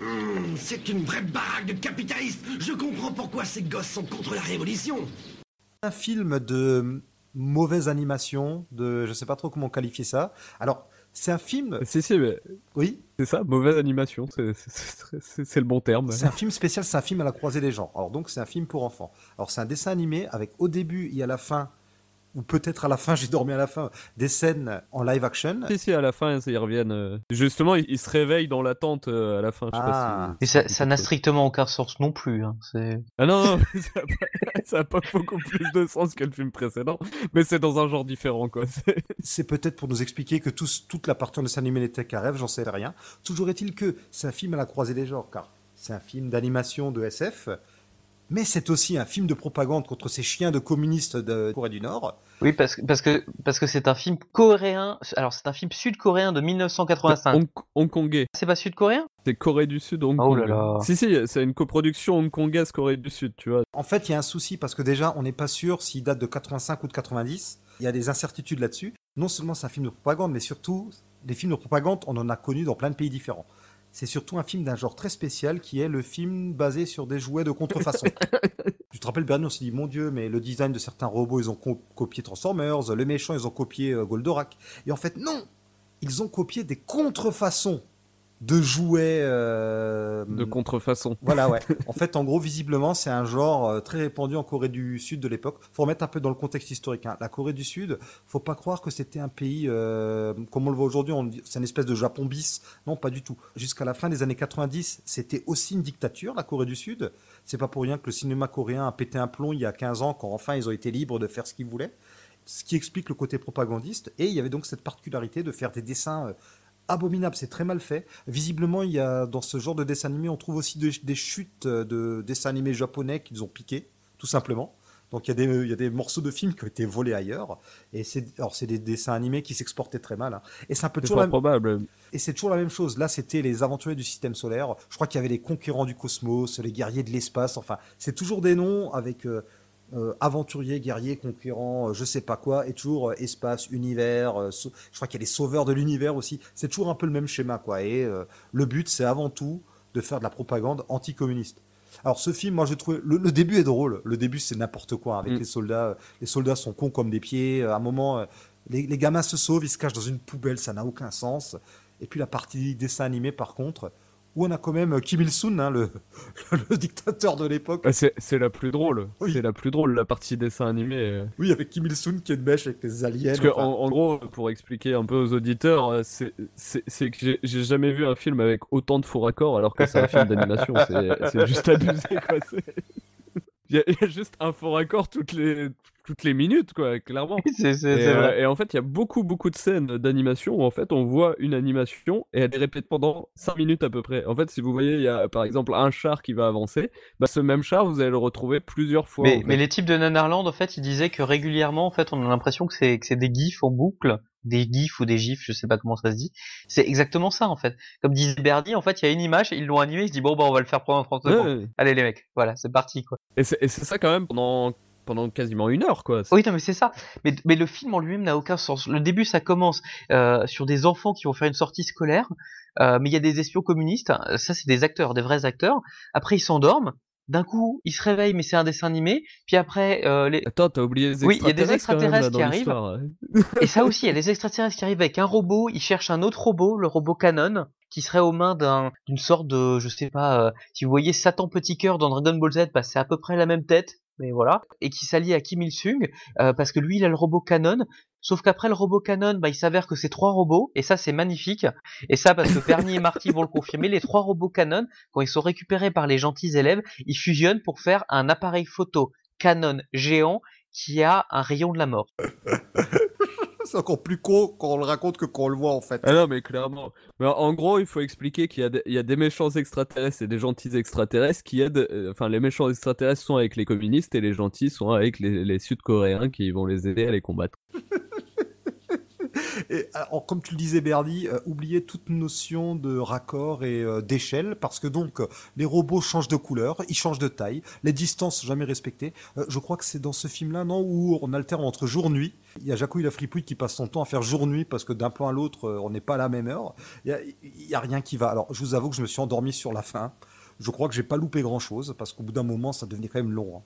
Hmm, C'est une vraie baraque de capitalistes Je comprends pourquoi ces gosses sont contre la révolution Un film de mauvaise animation, de je sais pas trop comment qualifier ça. Alors, c'est un film. Si, si, mais Oui, c'est ça, mauvaise animation, c'est le bon terme. c'est un film spécial, c'est un film à la croisée des genres. Alors donc c'est un film pour enfants. Alors c'est un dessin animé avec au début et à la fin, ou peut-être à la fin, j'ai dormi à la fin, des scènes en live action. Si, si, à la fin, ils reviennent. euh, Justement, ils, se réveillent dans l'attente euh, à la fin. Je sais Ah. pas si- Et ça, si ça n'a strictement aucun sens non plus. Hein. C'est... Ah non, non, ça a, pas, beaucoup plus de sens que le film précédent, mais c'est dans un genre différent, quoi. c'est- C'est peut-être pour nous expliquer que toute la partie en dessin animé n'était qu'un rêve, j'en sais rien. Toujours est-il que c'est un film à la croisée des genres, car c'est un film d'animation de SF, mais c'est aussi un film de propagande contre ces chiens de communistes de Corée du Nord. Oui, parce que parce que parce que c'est un film coréen. Alors c'est un film sud-coréen de 1985. Hong- Hongkongais. C'est pas sud-coréen? C'est Corée du Sud, Hong Oh Kong. là là. Si, si, c'est une coproduction hongkongaise Corée du Sud, tu vois. En fait, il y a un souci parce que déjà, on n'est pas sûr s'il date de 85 ou de 90. Il y a des incertitudes là-dessus. Non seulement c'est un film de propagande, mais surtout, des films de propagande, on en a connus dans plein de pays différents. C'est surtout un film d'un genre très spécial qui est le film basé sur des jouets de contrefaçon. tu te rappelles, Bernie, on s'est dit, mon Dieu, mais le design de certains robots, ils ont co- copié Transformers, le méchant, ils ont copié euh, Goldorak. Et en fait, non Ils ont copié des contrefaçons de jouets. euh, De contrefaçon. voilà, ouais. En fait, en gros, visiblement, c'est un genre euh, très répandu en Corée du Sud de l'époque. Faut remettre un peu dans le contexte historique. hein. La Corée du Sud, faut pas croire que c'était un pays euh, comme on le voit aujourd'hui. C'est une espèce de Japon bis. Non, pas du tout. Jusqu'à la fin des années 90, c'était aussi une dictature, la Corée du Sud. C'est pas pour rien que le cinéma coréen a pété un plomb il y a 15 ans, quand enfin ils ont été libres de faire ce qu'ils voulaient. Ce qui explique le côté propagandiste. Et il y avait donc cette particularité de faire des dessins euh, abominables. C'est très mal fait. Visiblement, il y a dans ce genre de dessin animé, on trouve aussi des, des chutes de dessins animés japonais qu'ils ont piqués, tout simplement. Donc il y, a des, il y a des morceaux de films qui ont été volés ailleurs. Et c'est, alors c'est des dessins animés qui s'exportaient très mal. hein. Et c'est un peu toujours la, probable. et c'est toujours la même chose. Là, c'était les aventuriers du système solaire. Je crois qu'il y avait les conquérants du cosmos, les guerriers de l'espace. Enfin, c'est toujours des noms avec euh, euh, aventuriers, guerriers, conquérants, euh, je sais pas quoi, et toujours euh, espace, univers. je crois qu'il y a les sauveurs de l'univers aussi. C'est toujours un peu le même schéma, quoi. Et le but, c'est avant tout de faire de la propagande anticommuniste. Alors ce film, moi je trouve le, le début est drôle. Le début c'est n'importe quoi avec Mm. les soldats. Les soldats sont cons comme des pieds. À un moment, les, les gamins se sauvent, ils se cachent dans une poubelle, ça n'a aucun sens. Et puis la partie dessin animé par contre, où on a quand même Kim Il Sung, hein, le, le dictateur de l'époque. C'est la plus drôle. Oui. C'est la plus drôle, la partie dessin animé. euh. Oui, avec Kim Il Sung qui est une mèche avec les aliens. Parce que, enfin. en, en gros, pour expliquer un peu aux auditeurs, euh, c'est- que j'ai- jamais vu un film avec autant de faux raccords alors que c'est un film d'animation. C'est juste abusé, quoi. Il y, y a juste un faux raccord toutes les, toutes les minutes, quoi, clairement. c'est, c'est, Et, c'est euh, vrai. et en fait, il y a beaucoup, beaucoup de scènes d'animation où en fait on voit une animation et elle est répétée pendant 5 minutes à peu près. En fait, si vous voyez, il y a par exemple un char qui va avancer, bah, ce même char, vous allez le retrouver plusieurs fois. Mais, en fait. mais les types de Nanarland, en fait, ils disaient que régulièrement, en fait, on a l'impression que c'est que c'est des gifs en boucle, des gifs ou des gifs, je sais pas comment ça se dit. C'est exactement ça, en fait. Comme disait Bernie, en fait, il y a une image, ils l'ont animé, ils se disent bon bah on va le faire pendant 30 Ouais, secondes. ouais. Allez les mecs, voilà, c'est parti quoi. Et c'est et c'est ça quand même pendant, pendant quasiment une heure, quoi. Oui, non, mais c'est ça. Mais, mais le film en lui-même n'a aucun sens. Le début, ça commence euh, sur des enfants qui vont faire une sortie scolaire, euh, mais il y a des espions communistes. Ça, c'est des acteurs, des vrais acteurs. Après, ils s'endorment. D'un coup, ils se réveillent, mais c'est un dessin animé. Puis après, euh, les... Attends, t'as oublié les Oui, il y a des extraterrestres même, là, extraterrestres qui l'histoire. et ça aussi, il y a les extraterrestres qui arrivent avec un robot. Ils cherchent un autre robot, le robot Canon, qui serait aux mains d'un, d'une sorte de, je sais pas, euh, si vous voyez Satan Petit Cœur dans Dragon Ball Z, bah, c'est à peu près la même tête. Mais voilà, et qui s'allie à Kim Il Sung euh, parce que lui il a le robot Canon, sauf qu'après le robot Canon, bah, il s'avère que c'est trois robots et ça c'est magnifique. Et ça parce que Bernie et Marty vont le confirmer, les trois robots Canon quand ils sont récupérés par les gentils élèves, ils fusionnent pour faire un appareil photo Canon géant qui a un rayon de la mort. C'est encore plus con quand on le raconte que quand on le voit en fait. Ah non, mais clairement. Mais en gros, il faut expliquer qu'il y, a des- il y a des méchants extraterrestres et des gentils extraterrestres qui aident. euh, Enfin, les méchants extraterrestres sont avec les communistes et les gentils sont avec les, les Sud-Coréens qui vont les aider à les combattre. Et, alors, comme tu le disais, Bernie, euh, oubliez toute notion de raccord et euh, d'échelle, parce que donc euh, les robots changent de couleur, ils changent de taille, les distances jamais respectées. Euh, je crois que c'est dans ce film-là, non, où on alterne entre jour-nuit. Il y a Jacouille la fripouille qui passe son temps à faire jour-nuit parce que d'un plan à l'autre, euh, on n'est pas à la même heure. Il y a, il y a rien qui va. Alors, je vous avoue que je me suis endormi sur la fin. Je crois que j'ai pas loupé grand-chose parce qu'au bout d'un moment, ça devenait quand même long. hein.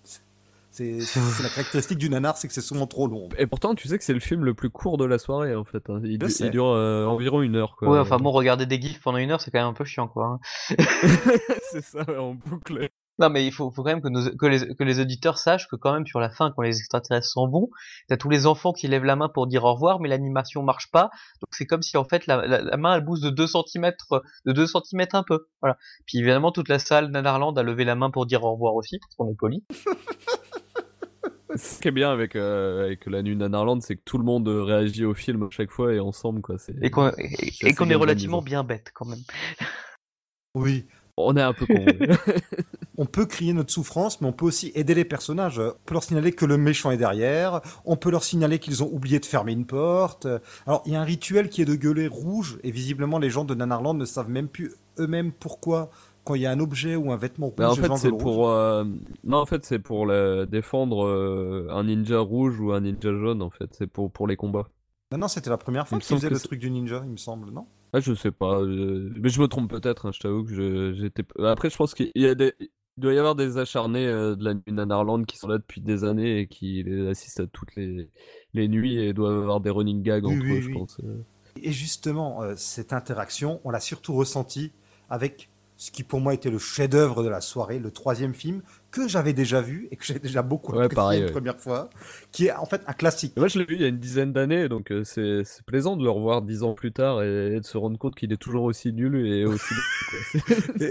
C'est la caractéristique du nanar, c'est que c'est souvent trop long. Et pourtant, tu sais que c'est le film le plus court de la soirée en fait. hein. Il, du- dure euh, environ une heure. Quoi. Ouais, enfin bon, regarder des gifs pendant une heure, c'est quand même un peu chiant, quoi. hein. c'est ça, en boucle. Non, mais il faut, faut quand même que, nos, que, les, que les auditeurs sachent que quand même sur la fin, quand les extraterrestres sont bons, t'as tous les enfants qui lèvent la main pour dire au revoir, mais l'animation marche pas. Donc c'est comme si en fait la, la, la main elle bouge de 2 cm, de 2 cm un peu. Voilà. Puis évidemment toute la salle Nanarland a levé la main pour dire au revoir aussi, parce qu'on est poli. Ce qui est bien avec, euh, avec la nuit Nanarland, c'est que tout le monde euh, réagit au film à chaque fois et ensemble. Quoi. C'est- Et qu'on et, c'est et assez qu'on est relativement bien bête quand même. Oui. On est un peu con. On peut crier notre souffrance, mais on peut aussi aider les personnages. On peut leur signaler que le méchant est derrière. On peut leur signaler qu'ils ont oublié de fermer une porte. Alors, il y a un rituel qui est de gueuler rouge, et visiblement, les gens de Nanarland ne savent même plus eux-mêmes pourquoi, quand il y a un objet ou un vêtement rouge, Bah, en fait, c'est pour. euh, Non, en fait, c'est pour défendre euh, un ninja rouge ou un ninja jaune, en fait. C'est pour, pour les combats. Non, non, c'était la première fois qu'ils faisaient que le truc du ninja, il me semble, non? Ah, je sais pas. euh, Mais je me trompe peut-être, hein, je t'avoue que je- j'étais. Après, je pense qu'il y a des. Il doit y avoir des acharnés euh, de la nuit Nanarland qui sont là depuis des années et qui les assistent à toutes les, les nuits et doivent avoir des running gags Oui, entre oui, eux, je pense. Et justement, cette interaction, on l'a surtout ressentie avec ce qui pour moi était le chef-d'œuvre de la soirée, le troisième film que j'avais déjà vu et que j'ai déjà beaucoup Ouais, apprécié une ouais. première fois, qui est en fait un classique. Moi, je l'ai vu il y a une dizaine d'années, donc euh, c'est plaisant de le revoir dix ans plus tard et, et de se rendre compte qu'il est toujours aussi nul et aussi.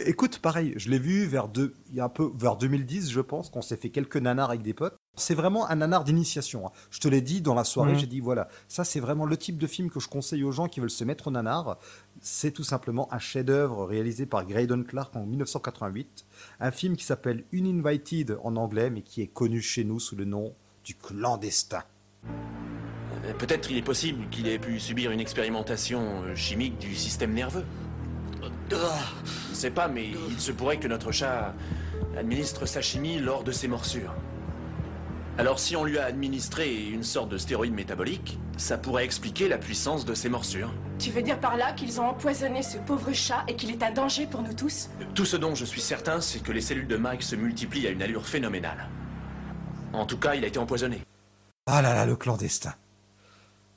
écoute, pareil, je l'ai vu vers deux, il y a un peu vers 2010, je pense, qu'on s'est fait quelques nanars avec des potes. C'est vraiment un nanar d'initiation. hein. Je te l'ai dit dans la soirée, Mhm. j'ai dit voilà, ça c'est vraiment le type de film que je conseille aux gens qui veulent se mettre au nanar. C'est tout simplement un chef-d'œuvre réalisé par Graydon Clark en 1988, un film qui s'appelle Uninvited en anglais, mais qui est connu chez nous sous le nom du clandestin. Euh, Peut-être il est possible qu'il ait pu subir une expérimentation euh, chimique du système nerveux. Je ne sais pas, mais il se pourrait que notre chat administre sa chimie lors de ses morsures. Alors si on lui a administré une sorte de stéroïde métabolique, ça pourrait expliquer la puissance de ses morsures. Tu veux dire par là qu'ils ont empoisonné ce pauvre chat et qu'il est un danger pour nous tous? Tout ce dont je suis certain, c'est que les cellules de Mike se multiplient à une allure phénoménale. En tout cas, il a été empoisonné. Ah là là, le clandestin.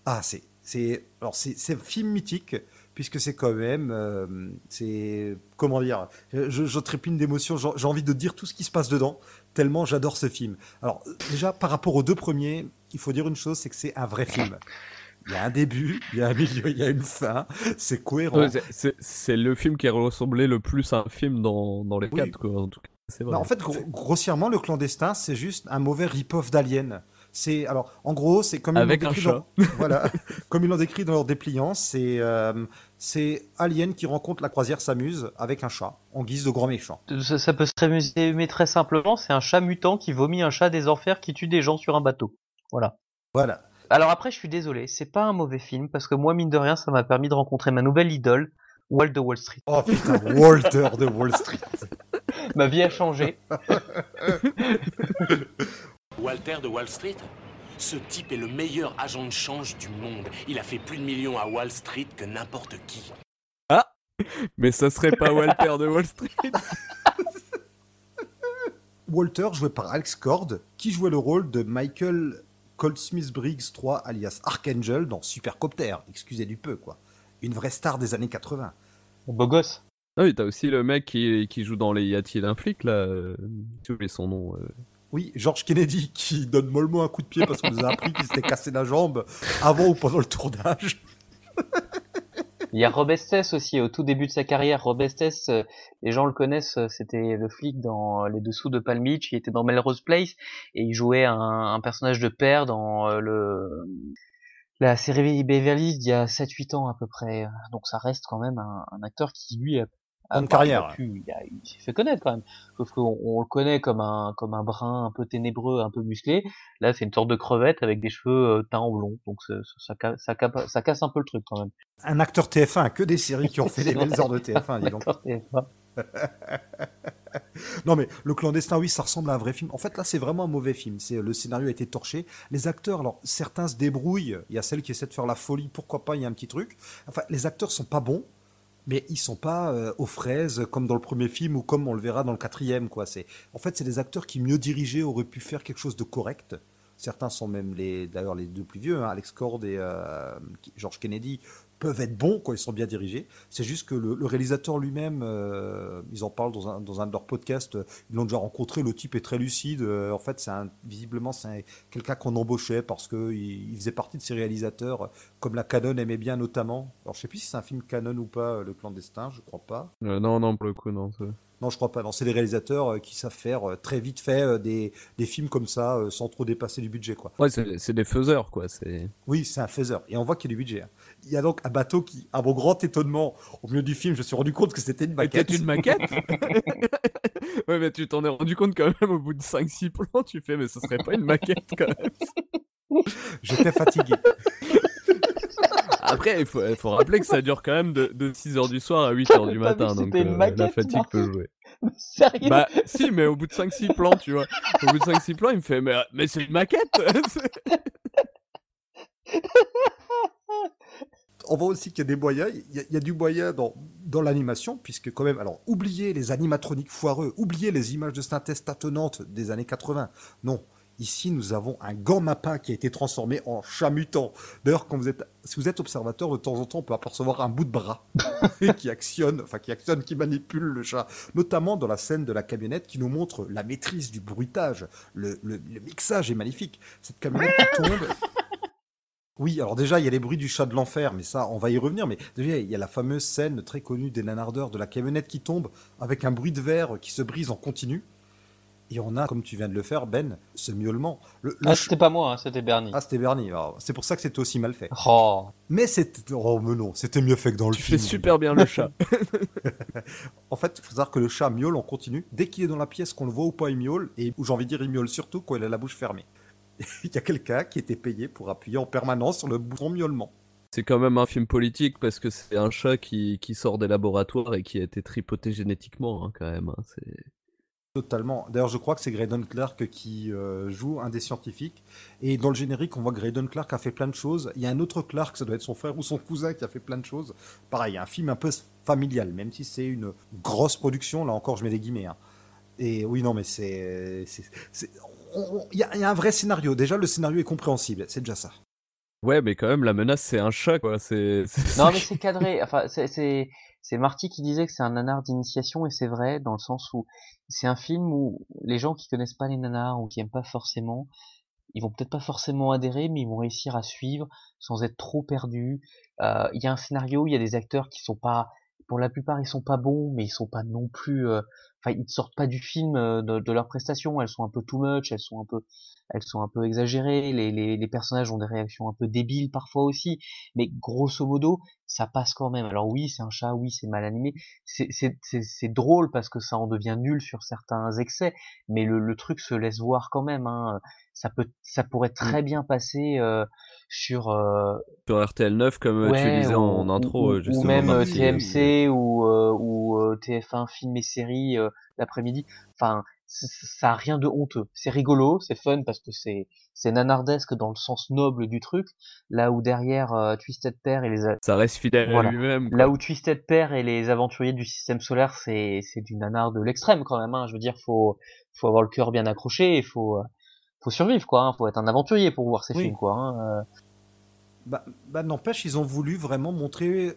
Ah, c'est. c'est alors, c'est c'est un film mythique, puisque c'est quand même. euh, c'est. Comment dire Je, je trépigne d'émotion, j'ai j'ai envie de dire tout ce qui se passe dedans, tellement j'adore ce film. Alors, déjà, par rapport aux deux premiers, il faut dire une chose c'est que c'est un vrai film. Il y a un début, il y a un milieu, il y a une fin, c'est cohérent. Ouais, c'est- c'est- C'est le film qui a ressemblé le plus à un film dans, dans les Oui. quatre, quoi. En tout cas, c'est vrai. Bah, en fait, gro- grossièrement, le clandestin, c'est juste un mauvais rip-off d'Alien. C'est alors, en gros, c'est comme ils Avec l'ont un décrit chat. dans- voilà, comme ils l'ont décrit dans leur dépliant, c'est euh, c'est Alien qui rencontre la croisière s'amuse avec un chat en guise de grand méchant. Ça, ça peut se résumer très simplement, c'est un chat mutant qui vomit un chat des enfers qui tue des gens sur un bateau. Voilà. Voilà. Alors après, je suis désolé, c'est pas un mauvais film parce que moi, mine de rien, ça m'a permis de rencontrer ma nouvelle idole, Walt de Wall Street. Oh putain, Walter de Wall Street. Ma vie a changé. Walter de Wall Street? Ce type est le meilleur agent de change du monde. Il a fait plus de millions à Wall Street que n'importe qui. Mais ça serait pas Walter de Wall Street. Walter, joué par Alex Cord, qui jouait le rôle de Michael Goldsmith Briggs III, alias Archangel, dans Supercopter. Excusez du peu, quoi. Une vraie star des années 80. Beau gosse. Ah oui, t'as aussi le mec qui, qui joue dans les Y a-t-il un flic, là euh, J'ai oublié son nom. euh. Oui, George Kennedy qui donne mollement un coup de pied parce qu'on nous a appris qu'il s'était cassé la jambe avant ou pendant le tournage. Il y a Rob Estes aussi, au tout début de sa carrière. Rob Estes, euh, les gens le connaissent, euh, c'était le flic dans Les Dessous de Palm Beach, il était dans Melrose Place, et il jouait un, un personnage de père dans euh, le la série Beverly d'il y a 7-8 ans à peu près. Donc ça reste quand même un, un acteur qui, lui, a, Bah, carrière. Il, a s'est fait connaître quand même. Sauf qu'on on le connaît comme un comme un brun un peu ténébreux, un peu musclé. Là, c'est une sorte de crevette avec des cheveux euh, teints en blond. Donc ça, ça, ca- ça, ca- ça casse un peu le truc quand même. Un acteur TF1, que des séries qui ont fait les belles heures de TF1, dis donc. D'accord, TF1. Non mais le clandestin, oui, ça ressemble à un vrai film. En fait, là, c'est vraiment un mauvais film. C'est le scénario a été torché. Les acteurs, alors certains se débrouillent. Il y a celle qui essaie de faire la folie. Pourquoi pas? Il y a un petit truc. Enfin, les acteurs sont pas bons, mais ils sont pas euh, aux fraises comme dans le premier film ou comme on le verra dans le quatrième. Quoi. C'est en fait, c'est des acteurs qui mieux dirigés auraient pu faire quelque chose de correct. Certains sont même les, d'ailleurs les deux plus vieux, hein, Alex Cord et euh, George Kennedy peuvent être bons quand ils sont bien dirigés. C'est juste que le, réalisateur lui-même, euh, ils en parlent dans un, dans un de leurs podcasts, euh, ils l'ont déjà rencontré, le type est très lucide. euh, en fait, c'est visiblement, c'est un- quelqu'un qu'on embauchait parce qu'il il faisait partie de ces réalisateurs, comme la Canon aimait bien notamment. Alors, je sais plus si c'est un film Canon ou pas, Le Clandestin, je crois pas. Non, non, pour le coup, non. Non, je crois pas. Non, c'est des réalisateurs euh, qui savent faire euh, très vite fait euh, des, des films comme ça, sans trop dépasser du budget, quoi. Ouais, c'est c'est des faiseurs, quoi. C'est. Oui, c'est un faiseur. Et on voit qu'il y a du budget. hein. Il y a donc un bateau qui, à mon grand étonnement, au milieu du film, je me suis rendu compte que c'était une maquette. C'était une maquette Ouais, mais tu t'en es rendu compte quand même au bout de 5-6 plans, tu fais, mais ce serait pas une maquette quand même. J'étais fatigué. Après, il faut, il faut rappeler que ça dure quand même de, 6h du soir à 8h du matin, donc euh, la maquette, fatigue Marc peut jouer. Sérieux Bah, si, mais au bout de 5-6 plans, tu vois. Au bout de 5-6 plans, il me fait, mais, mais c'est une maquette On voit aussi qu'il y a des moyens. Il y a, il y a du moyen dans, dans l'animation, puisque quand même, alors, oubliez les animatroniques foireux, oubliez les images de synthèse tâtonnantes des années 80. Non. Ici, nous avons un gant mapin qui a été transformé en chat mutant. D'ailleurs, quand vous êtes, si vous êtes observateur, de temps en temps, on peut apercevoir un bout de bras qui actionne, enfin, qui actionne, qui manipule le chat. Notamment dans la scène de la camionnette qui nous montre la maîtrise du bruitage. Le, le- le mixage est magnifique. Cette camionnette qui tombe. Oui, alors déjà, il y a les bruits du chat de l'enfer, mais ça, on va y revenir. Mais déjà, il y a la fameuse scène très connue des nanardeurs de la camionnette qui tombe avec un bruit de verre qui se brise en continu. Et on a, comme tu viens de le faire, Ben, ce miaulement. Le, le Ah, c'était pas moi, hein, c'était Bernie. Ah, c'était Bernie. Alors, C'est pour ça que c'était aussi mal fait. Oh. Mais c'était. Oh, mais non, c'était mieux fait que dans le Tu film. fais super bien le chat. en fait, il faut savoir que le chat miaule en continu. Dès qu'il est dans la pièce, qu'on le voit ou pas, il miaule. Et j'ai envie de dire, il miaule surtout quand il a la bouche fermée. il y a quelqu'un qui était payé pour appuyer en permanence sur le bouton miaulement. C'est quand même un film politique parce que c'est un chat qui, qui sort des laboratoires et qui a été tripoté génétiquement, hein, quand même. hein, c'est- Totalement. D'ailleurs, je crois que c'est Graydon Clark qui euh, joue un des scientifiques. Et dans le générique, on voit que Graydon Clark a fait plein de choses. Il y a un autre Clark, ça doit être son frère ou son cousin, qui a fait plein de choses. Pareil, un film un peu familial, même si c'est une grosse production. Là encore, je mets des guillemets. hein. Et oui, non, mais c'est. Il y, a- il y a un vrai scénario. Déjà, le scénario est compréhensible. C'est déjà ça. Ouais, mais quand même, la menace, c'est un chat, quoi. C'est- Non, mais c'est cadré. Enfin, c'est, c'est, Marty qui disait que c'est un nanar d'initiation et c'est vrai dans le sens où c'est un film où les gens qui connaissent pas les nanars ou qui aiment pas forcément, ils vont peut-être pas forcément adhérer, mais ils vont réussir à suivre sans être trop perdus. Euh, Il y a un scénario, il y a des acteurs qui sont pas, pour la plupart, ils sont pas bons, mais ils sont pas non plus. euh, Enfin, ils ne sortent pas du film euh, de, leurs prestations. Elles sont un peu too much, elles sont un peu, elles sont un peu exagérées. Les personnages ont des réactions un peu débiles parfois aussi, mais grosso modo, ça passe quand même. Alors oui, c'est un chat, oui, c'est mal animé. C'est drôle parce que ça en devient nul sur certains excès, mais le, le truc se laisse voir quand même. Hein. Ça peut, ça pourrait très bien passer euh, sur euh, Sur RTL 9, comme euh, tu disais ou, en intro, ou- ou justement. même. TMC ou, euh, ou euh, TF1 film et séries l'après-midi. Enfin, ça a rien de honteux. C'est rigolo, c'est fun parce que c'est c'est nanardesque dans le sens noble du truc. Là où derrière euh, Twisted Pair et les Ça reste fidèle Voilà. à lui-même. là où Twisted Pair et les aventuriers du système solaire, c'est c'est du nanar de l'extrême quand même. Hein. Je veux dire, faut faut avoir le cœur bien accroché, il faut euh, faut survivre quoi. Hein. Faut être un aventurier pour voir ces Oui. films quoi. Hein. Euh, Bah, bah, n'empêche, ils ont voulu vraiment montrer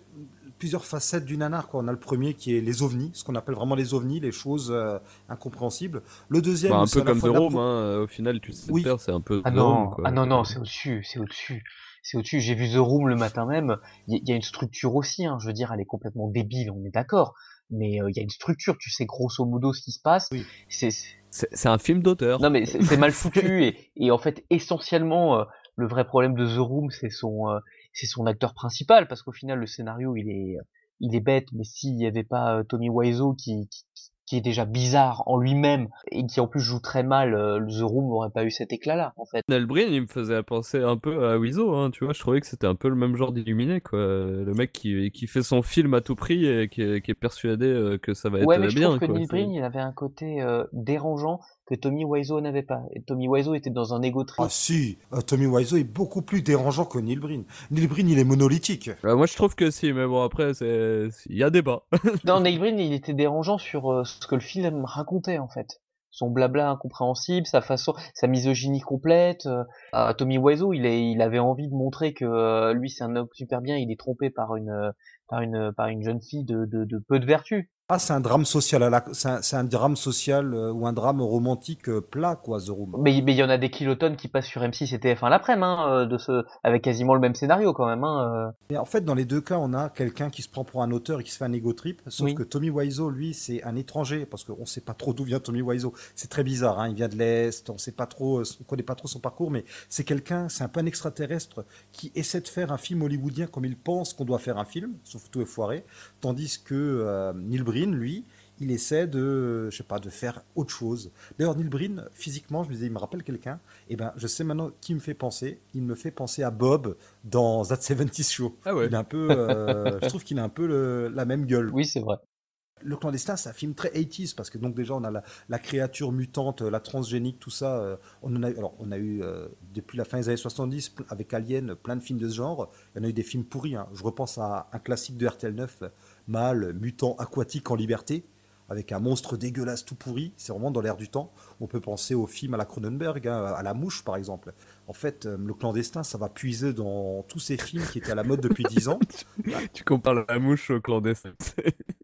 plusieurs facettes du nanar. Quoi. On a le premier qui est les ovnis, ce qu'on appelle vraiment les ovnis, les choses euh, incompréhensible. Le deuxième, Bah, un peu comme The la Room, hein. euh, au final, tu sais Oui. faire, c'est un peu Ah non, quoi. ah non, C'est- non, c'est au-dessus, c'est au-dessus, c'est au-dessus. J'ai vu The Room le matin même. Il y, a une structure aussi, hein. Je veux dire, elle est complètement débile, on est d'accord. Mais euh, il y a une structure, tu sais grosso modo ce qui se passe. Oui. C'est, un film d'auteur. non mais c'est c'est mal foutu et, et en fait essentiellement euh, le vrai problème de The Room c'est son, euh, c'est son acteur principal parce qu'au final le scénario il est, il est bête, mais s'il n'y avait pas Tommy Wiseau qui, qui, qui est déjà bizarre en lui-même et qui en plus joue très mal, The Room n'aurait pas eu cet éclat-là en fait. Nelbrin, il me faisait penser un peu à Wiseau, hein, tu vois, je trouvais que c'était un peu le même genre d'illuminé, quoi. Le mec qui, qui fait son film à tout prix et qui est, qui est persuadé que ça va être ouais, mais je bien. trouve que quoi, Nelbrin, il avait un côté dérangeant que Tommy Wiseau n'avait pas. Et Tommy Wiseau était dans un ego trip. Ah si, euh, Tommy Wiseau est beaucoup plus dérangeant que Neil Breen. Neil Breen, il est monolithique. Bah, moi, je trouve que si, mais bon, après, c'est... il y a débat. non, Neil Breen, il était dérangeant sur euh, ce que le film racontait, en fait. Son blabla incompréhensible, sa façon, sa misogynie complète. Euh, Tommy Wiseau, il, est, il avait envie de montrer que euh, lui, c'est un homme super bien, il est trompé par une, par une, par une jeune fille de, de, de peu de vertu. Ah, c'est un drame social c'est un, un, drame social euh, ou un drame romantique euh, plat, quoi, The Room. Mais il y en a des kilotonnes qui passent sur M6 et TF1 l'après-midi, hein, euh, de ce, avec quasiment le même scénario quand même. Hein, Mais en fait, dans les deux cas, on a quelqu'un qui se prend pour un auteur et qui se fait un ego trip. Sauf Oui. que Tommy Wiseau, lui, c'est un étranger parce qu'on sait pas trop d'où vient Tommy Wiseau. C'est très bizarre. Hein, il vient de l'est. On sait pas trop, on connaît pas trop son parcours, mais c'est quelqu'un, c'est un peu un extraterrestre qui essaie de faire un film hollywoodien comme il pense qu'on doit faire un film, sauf que tout est foiré. Tandis que euh, Neil Breen, lui, il essaie de, je sais pas, de faire autre chose. D'ailleurs, Neil Breen, physiquement, je me disais, il me rappelle quelqu'un. Et ben, je sais maintenant qui me fait penser. Il me fait penser à Bob dans That 70 Show. Ah ouais. Il est un peu, euh, je trouve qu'il a un peu le- la même gueule. Oui, c'est vrai. Le clandestin, c'est un film très 80s parce que donc déjà on a la, la créature mutante, la transgénique, tout ça. euh, on en a, alors on a eu euh, depuis la fin des années 70 pl- avec Alien plein de films de ce genre. Il y en a eu des films pourris. hein. Je repense à un classique de RTL 9, mâle mutant aquatique en liberté, avec un monstre dégueulasse tout pourri. C'est vraiment dans l'air du temps. On peut penser aux films à la Cronenberg, hein, à la mouche par exemple. En fait, euh, le clandestin, ça va puiser dans tous ces films qui étaient à la mode depuis 10 ans. tu compares la mouche au clandestin.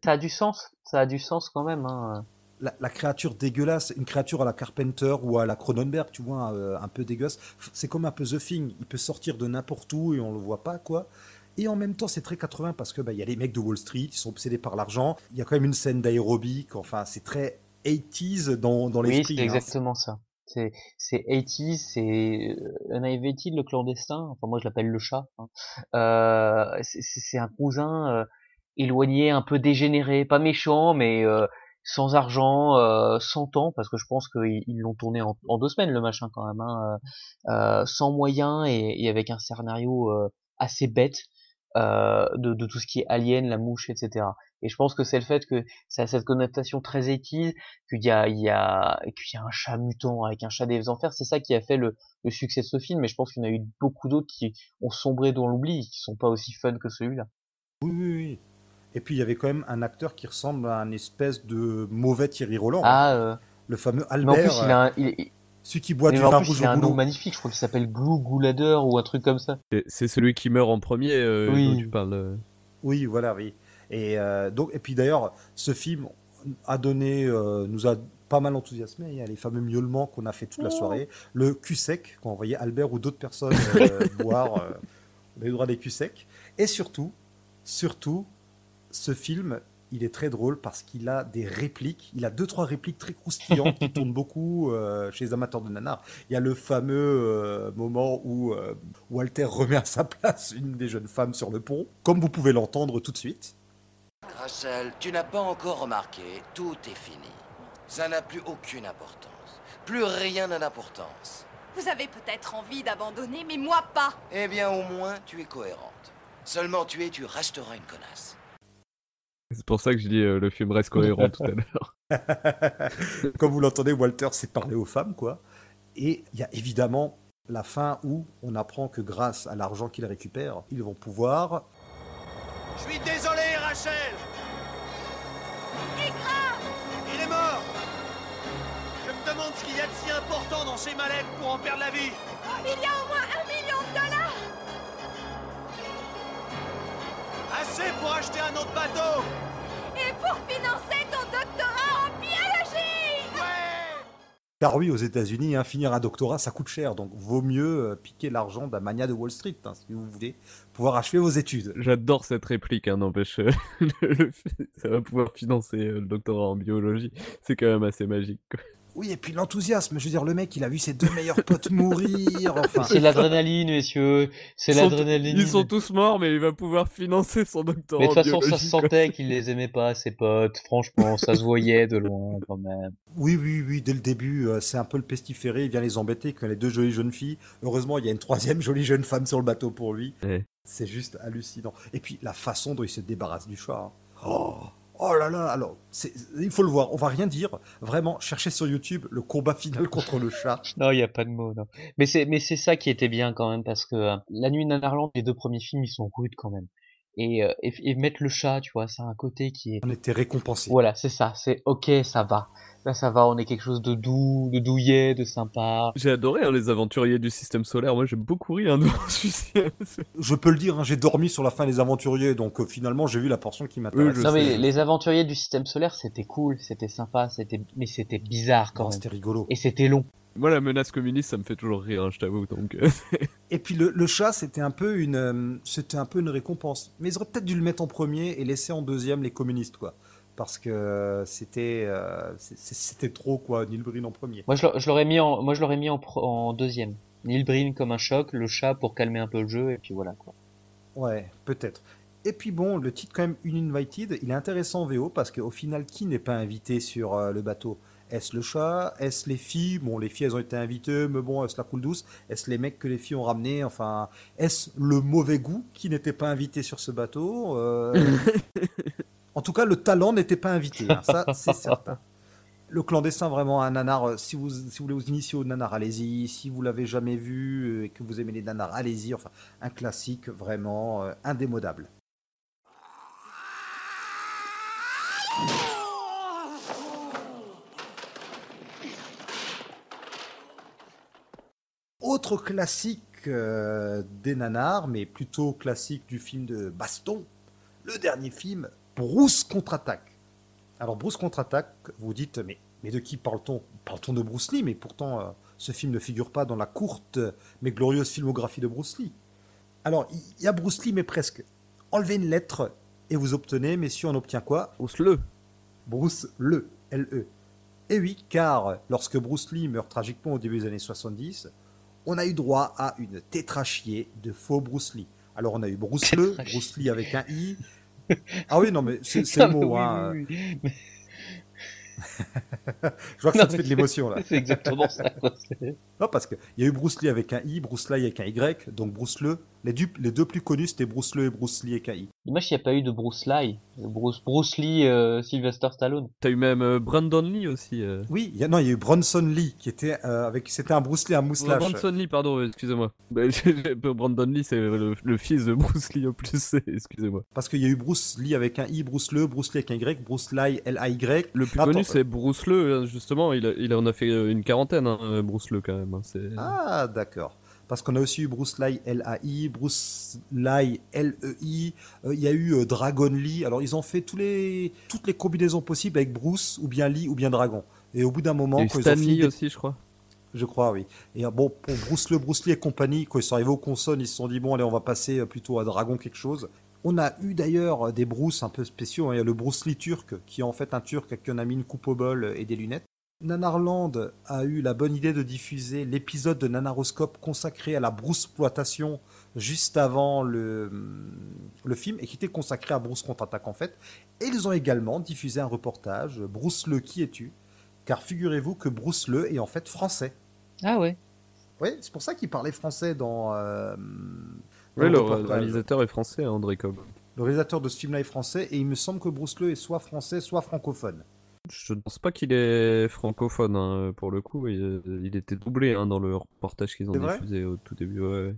Ça a du sens, ça a du sens quand même. Hein. la, la créature dégueulasse, une créature à la Carpenter ou à la Cronenberg, tu vois, euh, un peu dégueulasse. C'est comme un peu The Thing, il peut sortir de n'importe où et on le voit pas, quoi. Et en même temps, c'est très 80 parce que bah, il y a les mecs de Wall Street, ils sont obsédés par l'argent. Il y a quand même une scène d'aérobic. Enfin, c'est très 80s dans, dans Oui, l'esprit. c'est hein. exactement ça. C'est c'est 80 c'est euh, Unavated, le clandestin? Enfin, moi, je l'appelle le chat. hein. Euh, c'est- un cousin euh, éloigné, un peu dégénéré, pas méchant, mais euh, sans argent, euh, sans temps, parce que je pense qu'ils ils l'ont tourné en, en deux semaines, le machin, quand même. Hein, euh, sans moyens et, et avec un scénario assez bête euh, de, de tout ce qui est alien, la mouche, etc. Et je pense que c'est le fait que ça a cette connotation très étise, qu'il y a, il y a, qu'il y a un chat mutant avec un chat des enfers, c'est ça qui a fait le, le succès de ce film. Mais je pense qu'il y en a eu beaucoup d'autres qui ont sombré dans l'oubli, qui sont pas aussi fun que celui-là. Oui, oui, oui. Et puis il y avait quand même un acteur qui ressemble à un espèce de mauvais Thierry Roland. Ah, euh, Le fameux mais en Albert. plus, il a, un, il, il- Celui qui boit mais du vin plus, rouge il a au un nom magnifique. Je crois qu'il s'appelle Glou Goulader ou un truc comme ça. C'est- celui qui meurt en premier euh, Oui. dont tu parles. euh. Oui, voilà, oui. Et euh, donc, et puis d'ailleurs, ce film a donné, euh, nous a pas mal enthousiasmé. Il y a les fameux miaulements qu'on a fait toute la soirée, le cul sec quand on voyait Albert ou d'autres personnes euh, boire, euh, on a eu le droit des culs secs. Et surtout, surtout, ce film, il est très drôle parce qu'il a des répliques. Il a deux trois répliques très croustillantes qui tournent beaucoup euh, chez les amateurs de nanar. Il y a le fameux euh, moment où euh, Walter remet à sa place une des jeunes femmes sur le pont, comme vous pouvez l'entendre tout de suite. Rachel, tu n'as pas encore remarqué, tout est fini. Ça n'a plus aucune importance. Plus rien n'a d'importance. Vous avez peut-être envie d'abandonner, mais moi pas. Eh bien, au moins, tu es cohérente. Seulement tu es, tu resteras une connasse. C'est pour ça que je dis euh, le film reste cohérent tout à l'heure. Comme vous l'entendez, Walter sait parler aux femmes, quoi. Et il y a évidemment la fin où on apprend que grâce à l'argent qu'ils récupèrent, ils vont pouvoir Je suis désolé, Rachel Il est mort Je me demande ce qu'il y a de si important dans ces mallettes pour en perdre la vie Il y a au moins un million de dollars. Assez pour acheter un autre bateau Et pour financer ton doctorat en biologie. Car oui, aux États-Unis, hein, finir un doctorat, ça coûte cher. Donc, vaut mieux euh, piquer l'argent d'un mania de Wall Street, hein, si vous voulez pouvoir achever vos études. J'adore cette réplique, hein, n'empêche. euh, fait- ça va pouvoir financer euh, le doctorat en biologie. C'est quand même assez magique. quoi. Oui, et puis l'enthousiasme. Je veux dire, le mec, il a vu ses deux meilleurs potes mourir. Enfin, C'est l'adrénaline, messieurs. C'est l'adrénaline. Ils sont tous morts, mais il va pouvoir financer son doctorat. Mais de toute façon, ça se sentait qu'il les aimait pas, ses potes. Franchement, ça se voyait de loin, quand même. Oui, oui, oui, dès le début, euh, c'est un peu le pestiféré, il vient les embêter quand les deux jolies jeunes filles. Heureusement, il y a une troisième jolie jeune femme sur le bateau pour lui. Ouais. C'est juste hallucinant. Et puis, la façon dont il se débarrasse du chat. hein. Oh, oh là là, alors, il faut le voir, on va rien dire. Vraiment, cherchez sur YouTube le combat final contre le chat. Non, il y a pas de mots, non. Mais c'est, ça qui était bien quand même, parce que euh, La Nuit Nanarland, les deux premiers films, ils sont rudes quand même. Et, euh, et, et mettre le chat, tu vois, ça a un côté qui est. On était récompensés. Voilà, c'est ça, c'est ok, ça va. Là, ça va, on est quelque chose de doux, de douillet, de sympa. J'ai adoré hein, les aventuriers du système solaire. Moi, j'ai beaucoup ri hein, devant celui-ci. Je peux le dire, hein, j'ai dormi sur la fin des aventuriers, donc euh, finalement, j'ai vu la portion qui m'intéresse. Oui, Non, mais sais. les, les aventuriers du système solaire, c'était cool, c'était sympa, c'était, mais c'était bizarre quand Non, même. C'était rigolo. Et c'était long. Moi, la menace communiste, ça me fait toujours rire, hein, je t'avoue. Donc, euh, Et puis le, le chat, c'était un peu une, euh, c'était un peu une récompense. Mais ils auraient peut-être dû le mettre en premier et laisser en deuxième les communistes, quoi. Parce que c'était, euh, c'était trop, quoi. Neil Breen en premier. Moi, je l'a- je l'aurais mis en, moi, je l'aurais mis en, pro- en deuxième. Neil Breen comme un choc, le chat pour calmer un peu le jeu, et puis voilà, quoi. Ouais, peut-être. Et puis bon, le titre quand même Uninvited, il est intéressant en VO parce qu'au final, qui n'est pas invité sur euh, le bateau? Est-ce le chat? Est-ce les filles? Bon, les filles, elles ont été invitées, mais bon, est-ce la coule douce Est-ce les mecs que les filles ont ramenés? Enfin, est-ce le mauvais goût qui n'était pas invité sur ce bateau? Euh, En tout cas, le talent n'était pas invité, hein, ça c'est certain. Le clandestin, vraiment un nanar. euh, Si vous, si vous voulez vous initier au nanar, allez-y. Si vous l'avez jamais vu euh, et que vous aimez les nanars, allez-y. Enfin, un classique vraiment euh, indémodable. Autre classique euh, des nanars, mais plutôt classique du film de Baston, le dernier film, Bruce contre-attaque. Alors Bruce contre-attaque, vous dites, mais, mais de qui parle-t-on? Parle-t-on de Bruce Lee, mais pourtant euh, ce film ne figure pas dans la courte mais glorieuse filmographie de Bruce Lee. Alors il y a Bruce Lee, mais presque. Enlevez une lettre et vous obtenez, messieurs, on obtient quoi? Bruce le. Bruce le, L-E. Et oui, car lorsque Bruce Lee meurt tragiquement au début des années 70, on a eu droit à une tétrachier de faux Bruce Lee. Alors on a eu Bruce le, Bruce Lee avec un I. Ah oui, non, mais c'est le mot. oui, hein. oui, oui. Mais- Je vois que Non, ça te fait de l'émotion là. C'est exactement ça, Non, parce qu'il y a eu Bruce Lee avec un I, Bruce Lee avec un Y, donc Bruce le. Les, du- les deux plus connus, c'était Bruce le et Bruce Lee avec un I. Dommage qu'il n'y a pas eu de Bruce Lee, Bruce, Bruce Lee, euh, Sylvester Stallone. T'as eu même euh, Brandon Lee aussi. euh. Oui, y a, non, il y a eu Bronson Lee, qui était euh, avec. C'était un Bruce Lee à moustache. Brandon Lee, pardon, euh, excusez-moi. Bah, Brandon Lee, c'est le, le fils de Bruce Lee en plus, excusez-moi. Parce qu'il y a eu Bruce Lee avec un I, Bruce le, Bruce Lee avec un Y, Bruce Lee, L-A-Y. Le plus Attends, connu, c'est Bruce Le, hein, justement, il, a- il en a fait euh, une quarantaine, hein, euh, Bruce Le, quand même. hein, Ah, d'accord. Parce qu'on a aussi eu Bruce Lee L-A-I, Bruce Lee L-E-I, euh, il y a eu euh, Dragon Lee. Alors, ils ont fait tous les, toutes les combinaisons possibles avec Bruce, ou bien Lee, ou bien Dragon. Et au bout d'un moment, Il y a eu quand ils Stan ont fini Lee des- aussi, je crois. Je crois, oui. Et euh, bon, pour Bruce le, Bruce Lee et compagnie, quand ils sont arrivés aux consonnes, ils se sont dit, bon, allez, on va passer plutôt à Dragon quelque chose. On a eu d'ailleurs des Bruce un peu spéciaux. hein. Il y a le Bruce Lee turc, qui est en fait un turc à qui on a mis une coupe au bol et des lunettes. Nanarland a eu la bonne idée de diffuser l'épisode de Nanaroscope consacré à la Bruce exploitation juste avant le, le film et qui était consacré à Bruce contre-attaque en fait. Et ils ont également diffusé un reportage, Bruce le qui es-tu? Car figurez-vous que Bruce le est en fait français. Ah ouais. Oui, c'est pour ça qu'il parlait français dans. euh, dans Ouais, le réalisateur est français, hein, André Cobb. Le réalisateur de ce film-là est français et il me semble que Bruce le est soit français, soit francophone. Je ne pense pas qu'il est francophone, hein, pour le coup. Il, il était doublé hein, dans le reportage qu'ils ont diffusé au tout début. ouais.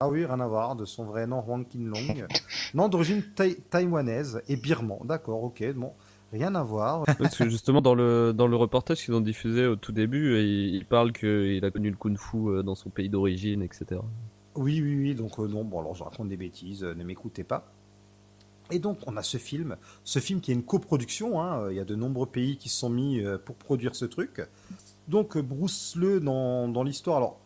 Ah oui, rien à voir, de son vrai nom, Huang Qinlong. non, d'origine taï- taïwanaise et birman. D'accord, ok, bon, rien à voir. Parce que justement, dans le, dans le reportage qu'ils ont diffusé au tout début, il, il parle qu'il a connu le kung-fu euh, dans son pays d'origine, etc. Oui, oui, oui, donc euh, non, bon, alors je raconte des bêtises, euh, ne m'écoutez pas. Et donc, on a ce film, ce film qui est une coproduction, hein, il y a de nombreux pays qui se sont mis euh, pour produire ce truc. Donc, euh, Bruce Le, dans, dans l'histoire, alors,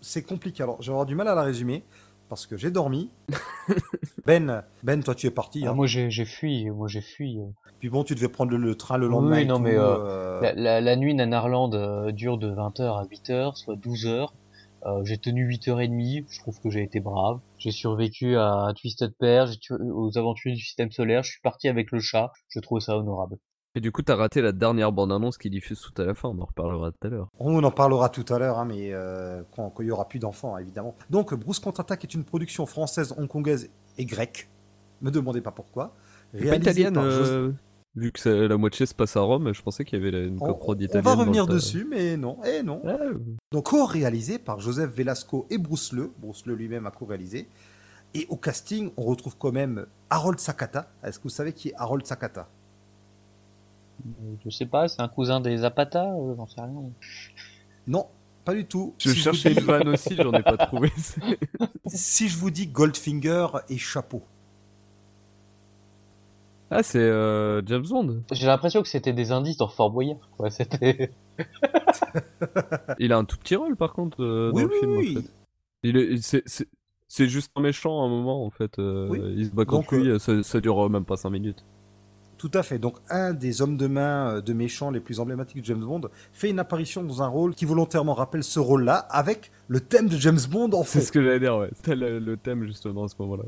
c'est compliqué, alors, je vais avoir du mal à la résumer. parce que j'ai dormi. ben, Ben, toi tu es parti. Ah, hein. moi j'ai j'ai fui, moi j'ai fui. euh. Puis bon, tu devais prendre le, le train le lendemain. Oui, non tout, mais euh, euh, la, la, la nuit Nanarland euh, dure de 20h à 8h, soit 12h. Euh, j'ai tenu 8h30, je trouve que j'ai été brave. J'ai survécu à Twisted Pair, j'ai aux aventures du système solaire, je suis parti avec le chat, je trouve ça honorable. Et du coup, t'as raté la dernière bande-annonce qui diffuse tout à la fin, on en reparlera tout à l'heure. On en parlera tout à l'heure, hein, mais euh, quand, quand il y aura plus d'enfants, hein, évidemment. Donc, Bruce contre-attaque est une production française, hongkongaise et grecque. Me demandez pas pourquoi. Réalisée italienne, par euh, José- vu que la moitié se passe à Rome, je pensais qu'il y avait la- une On, coprode on italienne. va dans revenir dessus, mais non, et non. Donc co-réalisé par Joseph Velasco et Bruce Le. Bruce Le lui-même a co-réalisé. Et au casting, on retrouve quand même Harold Sakata. Est-ce que vous savez qui est Harold Sakata? Euh, Je sais pas, c'est un cousin des Zapata, euh, j'en sais rien. Non, pas du tout. Je Si cherchais une vanne aussi, j'en ai pas trouvé. si je vous dis Goldfinger et chapeau. Ah, c'est euh, James Bond. J'ai l'impression que c'était des indices dans Fort Boyard, quoi. C'était. Il a un tout petit rôle par contre euh, Oui, dans le oui, film. oui. En fait. Il est, c'est, c'est, c'est juste un méchant à un moment en fait. euh, Oui. Il se bat contre Donc, lui, euh, ça, ça dure même pas 5 minutes. Tout à fait. Donc, un des hommes de main de méchants les plus emblématiques de James Bond fait une apparition dans un rôle qui volontairement rappelle ce rôle-là, avec le thème de James Bond en fond. C'est ce que j'allais dire, ouais. C'était le, le thème justement à ce moment-là.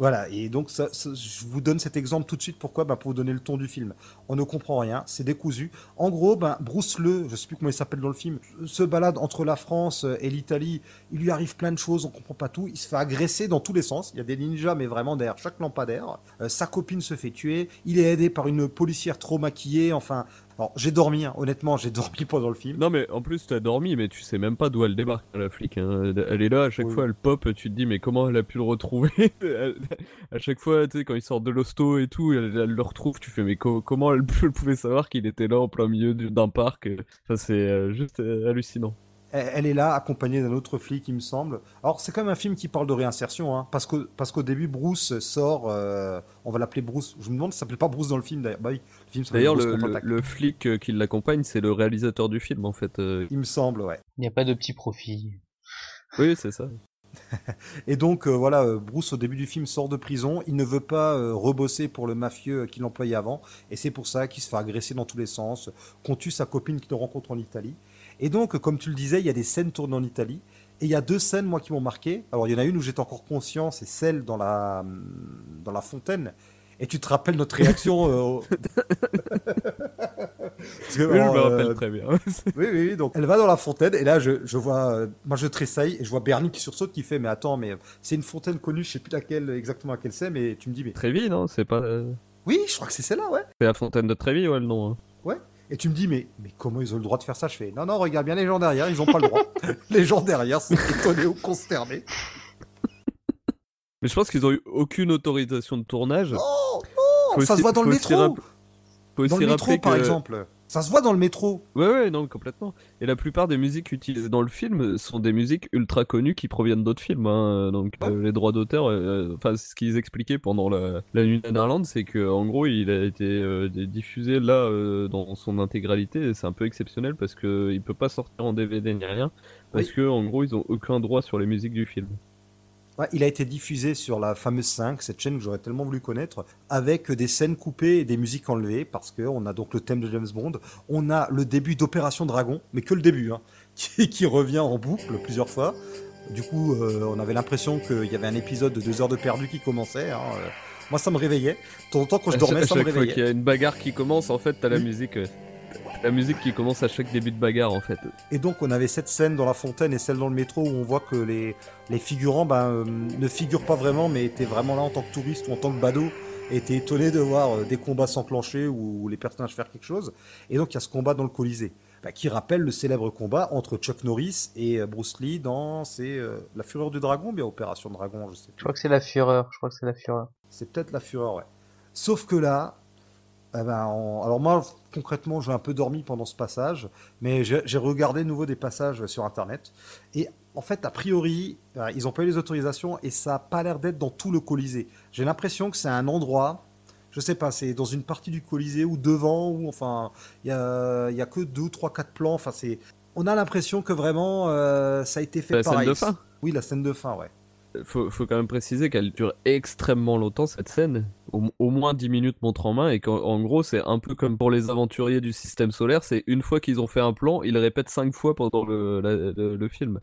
Voilà, et donc je vous donne cet exemple tout de suite. Pourquoi? Ben, Pour vous donner le ton du film. On ne comprend rien, c'est décousu. En gros, ben, Bruce Le, je sais plus comment il s'appelle dans le film, se balade entre la France et l'Italie. Il lui arrive plein de choses, on comprend pas tout. Il se fait agresser dans tous les sens. Il y a des ninjas, mais vraiment derrière chaque lampadaire. Euh, sa copine se fait tuer. Il est aidé par une policière trop maquillée. Enfin, alors, j'ai dormi, hein. honnêtement, j'ai dormi pendant le film. Non mais en plus t'as dormi mais tu sais même pas d'où elle débarque la flic. hein. Elle est là à chaque Oui. fois elle pop, tu te dis mais comment elle a pu le retrouver À chaque fois tu sais quand il sort de l'hosto et tout, elle, elle le retrouve, tu fais mais co- comment elle, pouvait savoir qu'il était là en plein milieu du- d'un parc euh. Enfin c'est euh, juste euh, hallucinant. Elle est là, accompagnée d'un autre flic, il me semble. Alors, c'est quand même un film qui parle de réinsertion, hein, parce qu'au parce qu'au début, Bruce sort, euh, on va l'appeler Bruce. Je me demande si ça s'appelle pas Bruce dans le film, d'ailleurs. Bah oui, le film s'appelle D'ailleurs Bruce le, le, contre-attaque. le flic euh, qui l'accompagne c'est le réalisateur du film en fait. euh. Il me semble, ouais. Il n'y a pas de petit profit. Oui c'est ça. Et donc, euh, voilà, Bruce, au début du film, sort de prison. Il ne veut pas euh, rebosser pour le mafieux qu'il employait avant. Et c'est pour ça qu'il se fait agresser dans tous les sens, qu'on tue sa copine qu'il rencontre en Italie. Et donc, comme tu le disais, il y a des scènes tournées en Italie. Et il y a deux scènes, moi, qui m'ont marqué. Alors, il y en a une où j'étais encore conscient, c'est celle dans la, dans la fontaine. Et tu te rappelles notre réaction euh, que, Oui, je me euh, rappelle très bien. oui, oui, oui. Donc, elle va dans la fontaine et là, je, je vois, euh, moi, je tressaille et je vois Bernie qui sursaute, qui fait, mais attends, mais c'est une fontaine connue, je sais plus laquelle exactement laquelle c'est, mais tu me dis, mais Trévis non c'est pas. euh, oui, je crois que c'est celle-là, ouais, C'est la fontaine de Trévis ouais le nom. hein. Et tu me dis, mais, mais comment ils ont le droit de faire ça? Je fais, non, non, regarde bien les gens derrière, ils ont pas le droit. les gens derrière, c'est étonné ou consterné. Mais je pense qu'ils ont eu aucune autorisation de tournage. Oh, Faut ça aussi- se voit dans le métro. Dans le métro, par exemple. Ça se voit dans le métro. Ouais, ouais, non, complètement. Et la plupart des musiques utilisées dans le film sont des musiques ultra connues qui proviennent d'autres films. hein. Donc euh, les droits d'auteur, euh, enfin ce qu'ils expliquaient pendant la, la nuit d'Irlande, c'est que en gros il a été euh, diffusé là euh, dans son intégralité. C'est un peu exceptionnel parce que il peut pas sortir en DVD ni rien parce Oui. que en gros ils ont aucun droit sur les musiques du film. Ouais, il a été diffusé sur la fameuse 5, cette chaîne que j'aurais tellement voulu connaître, avec des scènes coupées et des musiques enlevées, parce qu'on a donc le thème de James Bond, on a le début d'Opération Dragon, mais que le début, hein, qui, qui revient en boucle plusieurs fois. Du coup, euh, on avait l'impression qu'il y avait un épisode de deux heures de perdu qui commençait. hein, euh. Moi, ça me réveillait. De temps en temps, quand je À dormais, chaque- ça à me chaque fois qu'il y réveillait. a une bagarre qui commence, en fait, t'as la musique. euh, La musique qui commence à chaque début de bagarre, en fait. Et donc, on avait cette scène dans la fontaine et celle dans le métro où on voit que les, les figurants ben, euh, ne figurent pas vraiment, mais étaient vraiment là en tant que touristes ou en tant que badauds et étaient étonnés de voir euh, des combats s'enclencher ou les personnages faire quelque chose. Et donc, il y a ce combat dans le Colisée, ben, qui rappelle le célèbre combat entre Chuck Norris et euh, Bruce Lee dans c'est euh, La Fureur du Dragon, ou bien Opération Dragon, je sais Je plus. crois que c'est la fureur. Je crois que c'est la fureur. C'est peut-être La Fureur, ouais. Sauf que là, eh ben, on- alors moi, concrètement, j'ai un peu dormi pendant ce passage, mais j'ai regardé de nouveau des passages sur Internet. Et en fait, a priori, euh, ils ont pas eu les autorisations et ça n'a pas l'air d'être dans tout le Colisée. J'ai l'impression que c'est un endroit, je sais pas, c'est dans une partie du Colisée ou devant, ou enfin, il y a, il y a que deux, trois, quatre plans. Enfin, c'est, on a l'impression que vraiment, euh, ça a été fait La scène pareil. de fin Oui, la scène de fin, ouais. Faut, faut quand même préciser qu'elle dure extrêmement longtemps cette scène, au, moins 10 minutes montre en main, et qu'en en gros c'est un peu comme pour les aventuriers du système solaire, c'est une fois qu'ils ont fait un plan, ils répètent 5 fois pendant le, film.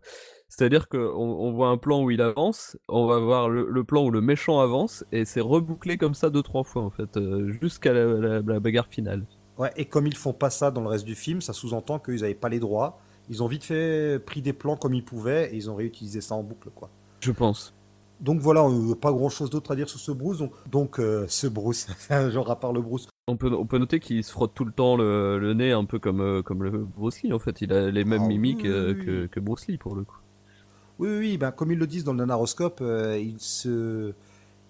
C'est-à-dire qu'on on voit un plan où il avance, on va voir le, plan où le méchant avance, et c'est rebouclé comme ça deux trois fois en fait, euh, jusqu'à la, la- la bagarre finale. Ouais, et comme ils font pas ça dans le reste du film, ça sous-entend qu'ils n'avaient pas les droits. Ils ont vite fait pris des plans comme ils pouvaient et ils ont réutilisé ça en boucle, quoi. Je pense. Donc voilà, pas grand-chose d'autre à dire sur ce Bruce. Donc, donc, euh, ce Bruce, genre à part le Bruce. On peut, on peut noter qu'il se frotte tout le temps le, le nez, un peu comme, euh, comme le Bruce Lee en fait. Il a les mêmes Ah mimiques oui, euh, oui, que, que Bruce Lee pour le coup. Oui, oui, oui, ben, comme ils le disent dans le nanaroscope, euh, il, se,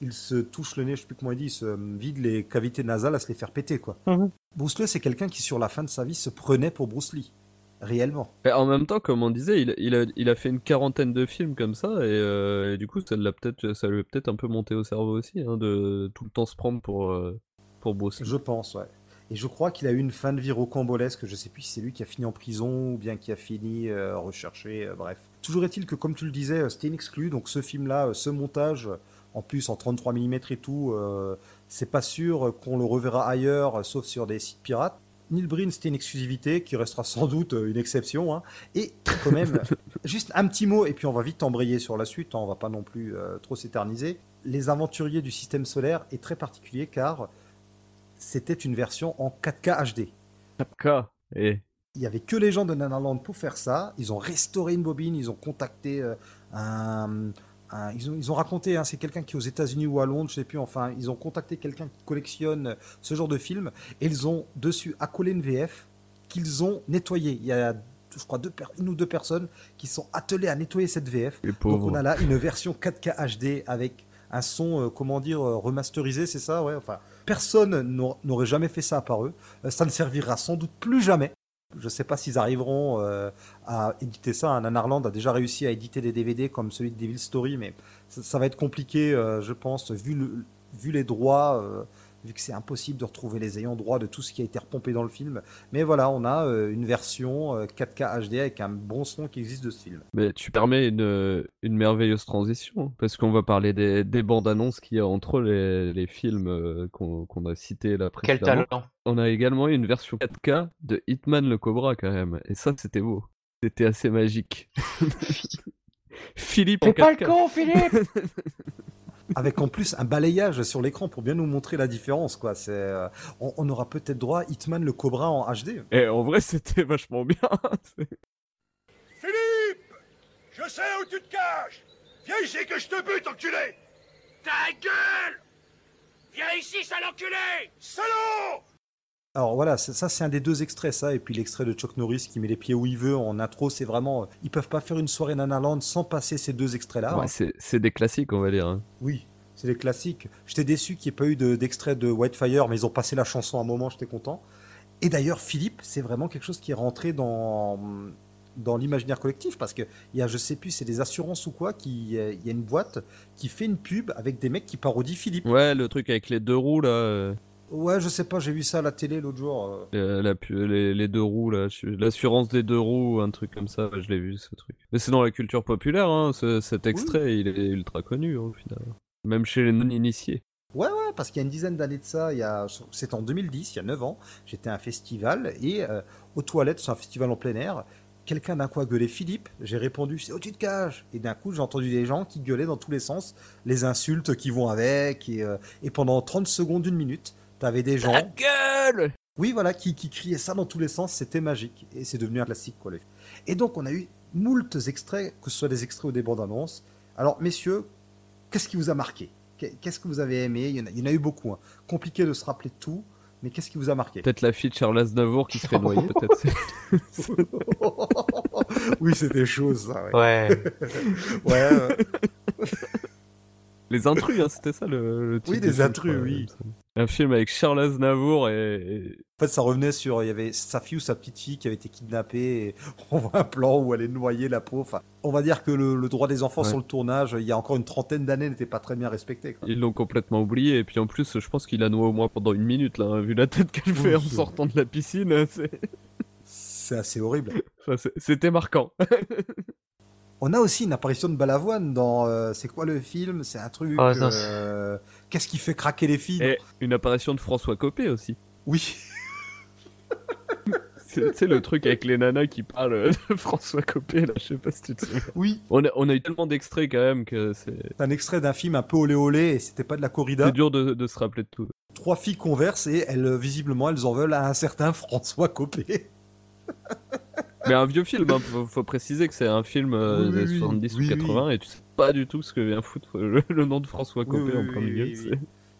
il se touche le nez, je sais plus comment il dit, il se vide les cavités nasales à se les faire péter, quoi. Mhm. Bruce Lee, c'est quelqu'un qui, sur la fin de sa vie, se prenait pour Bruce Lee. Réellement. Et en même temps, comme on disait, il, il, a, il a fait une quarantaine de films comme ça, et, euh, et du coup, ça, l'a peut-être, ça lui a peut-être un peu monté au cerveau aussi, hein, de tout le temps se prendre pour, euh, pour Lee. Je pense, ouais. Et je crois qu'il a eu une fin de vie rocambolesque. Je sais plus si c'est lui qui a fini en prison ou bien qui a fini euh, recherché. bref. Toujours est-il que, comme tu le disais, c'était inexclu. Donc ce film-là, ce montage, en plus en 33 mm et tout, c'est pas sûr qu'on le reverra ailleurs, sauf sur des sites pirates. Neil Breen, c'était une exclusivité qui restera sans doute euh, une exception. hein. Et quand même, juste un petit mot, et puis on va vite embrayer sur la suite, hein, on va pas non plus euh, trop s'éterniser. Les aventuriers du système solaire est très particulier car c'était une version en 4K HD. 4K, et Il y avait que les gens de Nanaland pour faire ça. Ils ont restauré une bobine, ils ont contacté euh, un, un- ils, ont, ils ont raconté, hein, c'est quelqu'un qui est aux États-Unis ou à Londres, je sais plus. Enfin, ils ont contacté quelqu'un qui collectionne ce genre de films et ils ont dessus accolé une VF qu'ils ont nettoyée. Il y a, je crois, deux une ou deux personnes qui sont attelées à nettoyer cette VF. Donc on a là une version 4K HD avec un son, euh, comment dire, euh, remasterisé, c'est ça, ouais. Enfin, personne n'aur- n'aurait jamais fait ça à part eux. Euh, ça ne servira sans doute plus jamais. Je ne sais pas s'ils arriveront euh, à éditer ça. Nanarland a déjà réussi à éditer des DVD comme celui de Devil Story, mais ça, va être compliqué, euh, je pense, vu les droits, euh, vu que c'est impossible de retrouver les ayants droit de tout ce qui a été repompé dans le film. Mais voilà, on a euh, une version euh, 4K HD avec un bon son qui existe de ce film. Mais tu permets une, une merveilleuse transition, parce qu'on va parler des, des bandes annonces qu'il y a entre les, les films euh, qu'on a cités là Quel précédemment. talent. On a également eu une version 4K de Hitman le Cobra quand même, et ça c'était beau. C'était assez magique. Philippe en Fais pas le 4K. con, Philippe avec en plus un balayage sur l'écran pour bien nous montrer la différence. Quoi. C'est, euh, on, on aura peut-être droit à Hitman le Cobra en HD. Et en vrai c'était vachement bien. Philippe Je sais où tu te caches Viens ici que je te bute, enculé Ta gueule Viens ici, sale enculé Salaud Alors voilà, ça c'est un des deux extraits, ça, et puis l'extrait de Chuck Norris qui met les pieds où il veut en intro, c'est vraiment... euh, Ils peuvent pas faire une soirée Nanaland sans passer ces deux extraits-là. Ouais, hein. c'est des classiques on va dire. hein. Oui, c'est des classiques. J'étais déçu qu'il n'y ait pas eu de- d'extrait de, Whitefire, mais ils ont passé la chanson à un moment, j'étais content. Et d'ailleurs, Philippe, c'est vraiment quelque chose qui est rentré dans, dans l'imaginaire collectif, parce qu'il y a, je sais plus, c'est des assurances ou quoi, qui, euh, il y a une boîte qui fait une pub avec des mecs qui parodient Philippe. Ouais, le truc avec les deux roues là. Ouais, je sais pas, j'ai vu ça à la télé l'autre jour. euh. la les, les deux roues l'assurance des deux roues, un truc comme ça, je l'ai vu ce truc. Mais c'est dans la culture populaire, hein, ce- cet extrait, il est ultra connu hein, au final. Même chez les non-initiés. Ouais, ouais, parce qu'il y a une dizaine d'années de ça, il y a, c'était en 2010, il y a 9 ans, j'étais à un festival et euh, aux toilettes, c'est un festival en plein air, quelqu'un d'un coup a gueulé Philippe, j'ai répondu c'est où tu te caches Et d'un coup j'ai entendu des gens qui gueulaient dans tous les sens, les insultes qui vont avec, et, euh, et pendant 30 secondes, une minute, t'avais des gens... gueule Oui, voilà, qui, qui criaient ça dans tous les sens, c'était magique, et c'est devenu un classique, quoi. Et donc on a eu moultes extraits, que ce soit des extraits ou des bandes annonces. Alors messieurs, qu'est-ce qui vous a marqué? Qu'est- Qu'est-ce que vous avez aimé? Il y, en a, il y en a eu beaucoup. hein. Compliqué de se rappeler de tout, mais qu'est-ce qui vous a marqué? Peut-être la fille de Charles Aznavour qui se fait noyer, peut-être. c'est- Oui, c'était chaud ça. Ouais. Ouais. ouais. euh, Les intrus, hein, c'était ça le, le titre Oui, des intrus, oui. Un film avec Charles Aznavour et, En fait, ça revenait sur. Il y avait sa fille ou sa petite fille qui avait été kidnappée. Et on voit un plan où elle est noyée, la pauvre. Enfin, on va dire que le, le droit des enfants Ouais. sur le tournage, il y a encore une trentaine d'années, n'était pas très bien respecté. quoi. ils l'ont complètement oublié. Et puis en plus, je pense qu'il a noué au moins pendant une minute, là, hein, vu la tête qu'elle fait en sortant de la piscine. c'est- C'est assez horrible. enfin, C'était marquant. On a aussi une apparition de Balavoine dans. euh, c'est quoi le film? C'est un truc. Oh, non, euh, Qu'est-ce qui fait craquer les filles Et une apparition de François Copé aussi. Oui. C'est le truc avec les nanas qui parlent de François Copé, là, je sais pas si tu te souviens. Oui. On a, on a eu tellement d'extraits quand même que c'est C'est un extrait d'un film un peu olé olé et c'était pas de la corrida. c'est dur de, de se rappeler de tout. Trois filles conversent et elles, visiblement, elles en veulent à un certain François Copé. Mais un vieux film, hein, faut, faut préciser que c'est un film euh, Oui, des oui, oui. 70 Oui, ou 80 et tu sais pas du tout ce que vient foutre le, le nom de François Copé oui, en oui, plein oui, milieu. oui, c'est- oui.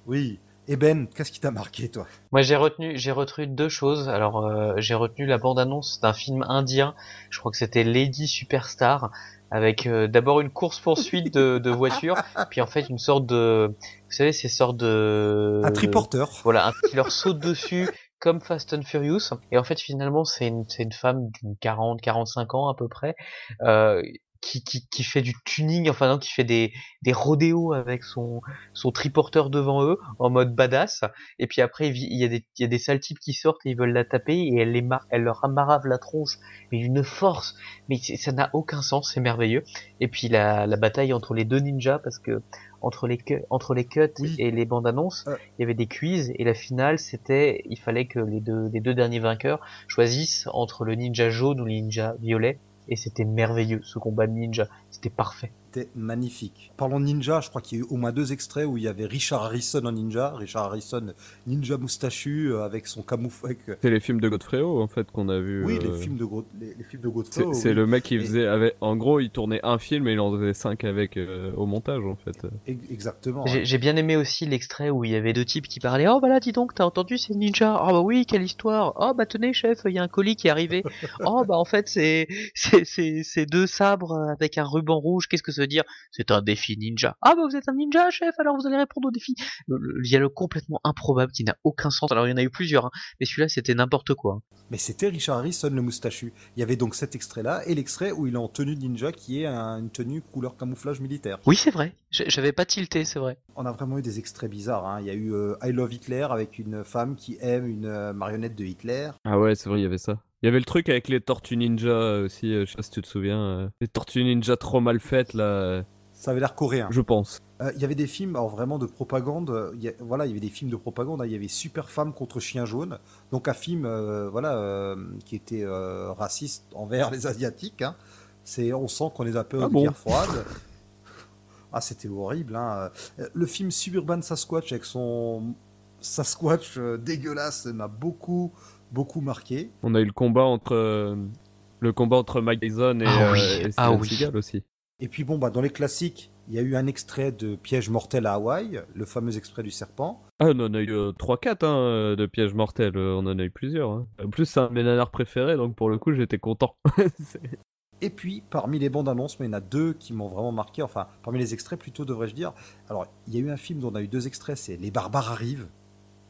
Oui. Et Ben, qu'est-ce qui t'a marqué, toi? Moi, j'ai retenu, j'ai retenu deux choses. Alors, euh, j'ai retenu la bande-annonce d'un film indien. Je crois que c'était Lady Superstar, avec euh, d'abord une course-poursuite de, de voitures, puis en fait une sorte de, vous savez, ces sortes de Un triporteur. Voilà, un qui leur saute dessus comme Fast and Furious. Et en fait, finalement, c'est une, une femme d'une 40, 45 ans à peu près, euh, qui, qui, qui fait du tuning, enfin non, qui fait des, des rodéos avec son, son triporteur devant eux, en mode badass. Et puis après, il y a des, y a des sales types qui sortent et ils veulent la taper et elle les mar elle leur amarave la tronche, mais d'une force. Mais ça n'a aucun sens, c'est merveilleux. Et puis la, la bataille entre les deux ninjas, parce que entre les, entre les cuts Oui. et les bandes annonces, Euh. il y avait des quiz et la finale c'était, il fallait que les deux, les deux derniers vainqueurs choisissent entre le ninja jaune ou le ninja violet. Et c'était merveilleux, ce combat de ninja. C'était parfait. C'était magnifique. Parlons de ninja, je crois qu'il y a eu au moins deux extraits où il y avait Richard Harrison en ninja. Richard Harrison, ninja moustachu, euh, avec son camouflage. C'est les films de Godfrey-O en fait qu'on a vu. Oui, euh, les films de, Gro- les, les films de C'est Godfrey. c'est oui. le mec qui Et- faisait. Avec... En gros, il tournait un film et il en faisait cinq avec euh, au montage en fait. Exactement. J'ai bien aimé aussi l'extrait où il y avait deux types qui parlaient. Oh bah là, dis donc, t'as entendu ces ninjas Oh bah oui, quelle histoire Oh bah tenez, chef, il y a un colis qui est arrivé. oh bah en fait, c'est c'est c'est c'est deux sabres avec un ruban rouge. Qu'est-ce que ça veut dire C'est un défi ninja. Ah bah vous êtes un ninja, chef, alors vous allez répondre au défi. Le, le dialogue complètement improbable qui n'a aucun sens. Alors il y en a eu plusieurs, hein, mais celui-là c'était n'importe quoi. hein. Mais c'était Richard Harrison, le moustachu. Il y avait donc cet extrait-là et l'extrait où il est en tenue de ninja qui est un- une tenue couleur camouflage militaire. Oui, c'est vrai. J'avais pas tilté, c'est vrai. On a vraiment eu des extraits bizarres. hein. Il y a eu euh, I Love Hitler avec une femme qui aime une euh, marionnette de Hitler. Ah ouais, c'est vrai, il y avait ça. Il y avait le truc avec les tortues ninja euh, aussi, euh, je sais pas si tu te souviens. euh, les tortues ninja trop mal faites là, Ça avait l'air coréen. je pense. Euh, Il y avait des films, alors vraiment de propagande. il y a- voilà, il y avait des films de propagande. hein. Il y avait Super Femme contre Chien Jaune, donc un film, euh, voilà, euh, qui était raciste envers les asiatiques. hein. C'est, on sent qu'on est un peu Ah en bon guerre froide. Ah, c'était horrible. Hein. Le film Suburban Sasquatch avec son Sasquatch dégueulasse m'a beaucoup, beaucoup marqué. On a eu le combat entre euh, le combat entre Mike Tyson et, Ah euh, oui, et ah Steven oui. Seagal aussi. Et puis bon, bah, dans les classiques, il y a eu un extrait de Piège mortel à Hawaï, le fameux extrait du serpent. Ah, on en a eu 3-4 hein, euh, de pièges mortels, euh, on en a eu plusieurs. hein. En plus, c'est un de mes nanars préférés, donc pour le coup, j'étais content. Et puis, parmi les bandes annonces, mais il y en a deux qui m'ont vraiment marqué, enfin, parmi les extraits plutôt, devrais-je dire. Alors, il y a eu un film dont on a eu deux extraits, c'est Les barbares arrivent.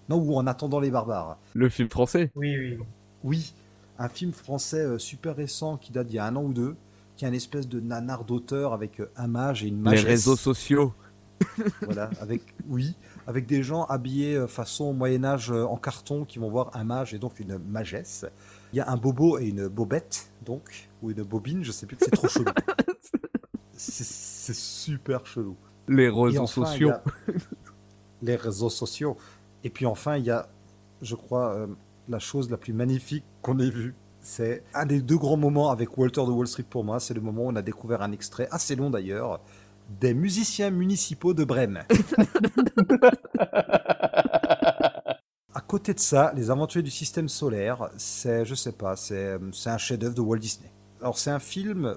Non, ou En attendant les barbares. le film français. Oui, oui. Oui, un film français euh, super récent qui date d'il y a un an ou deux, qui est un espèce de nanar d'auteur avec euh, un mage et une Les magesse. réseaux sociaux. Voilà, avec, oui, avec des gens habillés euh, façon Moyen-Âge euh, en carton qui vont voir un mage et donc une magesse. Il y a un bobo et une bobette, donc, ou une bobine, je sais plus, c'est trop chelou. C'est super chelou. Les réseaux enfin, sociaux. a les réseaux sociaux. Et puis enfin, il y a, je crois, euh, la chose la plus magnifique qu'on ait vue. C'est un des deux grands moments avec Walter de Wall Street pour moi. C'est le moment où on a découvert un extrait, assez long d'ailleurs, des musiciens municipaux de Brême. À côté de ça, Les Aventuriers du Système Solaire, c'est, je sais pas, c'est, c'est un chef-d'œuvre de Walt Disney. Alors c'est un film,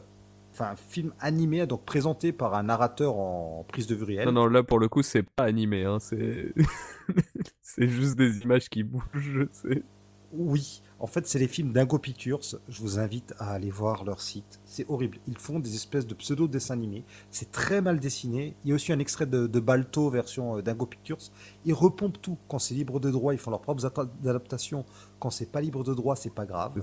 enfin un film animé, donc présenté par un narrateur en prise de vue réelle. Non, non, là pour le coup, c'est pas animé, hein, c'est c'est juste des images qui bougent. c'est- Oui, en fait, c'est les films d'Ingo Pictures. Je vous invite à aller voir leur site. C'est horrible. Ils font des espèces de pseudo-dessins animés. C'est très mal dessiné. Il y a aussi un extrait de, de Balto, version euh, d'Ingo Pictures. Ils repompent tout. Quand c'est libre de droit, ils font leurs propres adaptations. Quand c'est pas libre de droit, c'est pas grave.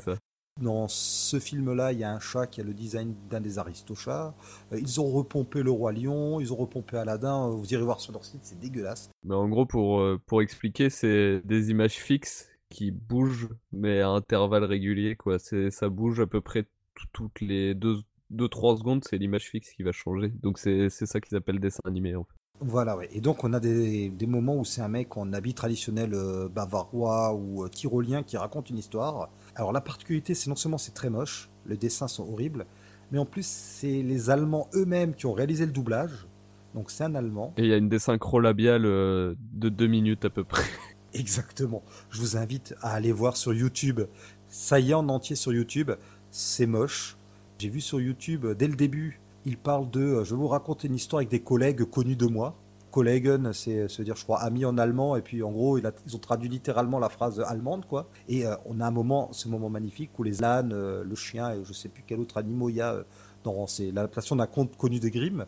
Dans ce film-là, il y a un chat qui a le design d'un des aristochats. Euh, Ils ont repompé le roi lion, ils ont repompé Aladdin. Euh, Vous irez voir sur leur site, c'est dégueulasse. Mais en gros, pour, euh, pour expliquer, c'est des images fixes qui bougent, mais à intervalles réguliers, quoi. Ça bouge à peu près tout- toutes les deux, 2-3 secondes, c'est l'image fixe qui va changer. Donc c'est ça qu'ils appellent dessin animé en fait. Voilà, ouais. Et donc, on a des, des moments où c'est un mec en habit traditionnel euh, bavarois ou euh, tyrolien qui raconte une histoire. Alors, la particularité, c'est non seulement c'est très moche, les dessins sont horribles, mais en plus, c'est les Allemands eux-mêmes qui ont réalisé le doublage. Donc, c'est un Allemand. Et il y a une désynchro labiale euh, de 2 minutes à peu près. Exactement. Je vous invite à aller voir sur YouTube. Ça y est en entier sur YouTube. C'est moche. J'ai vu sur YouTube, dès le début, il parle de euh, je vais vous raconter une histoire avec des collègues connus de moi. Kollegen, c'est se dire, je crois, ami en allemand. Et puis, en gros, ils ont traduit littéralement la phrase allemande, quoi. Et euh, on a un moment, ce moment magnifique où les ânes, euh, le chien et je sais plus quel autre animal il y a dans l'adaptation d'un conte connu de Grimm,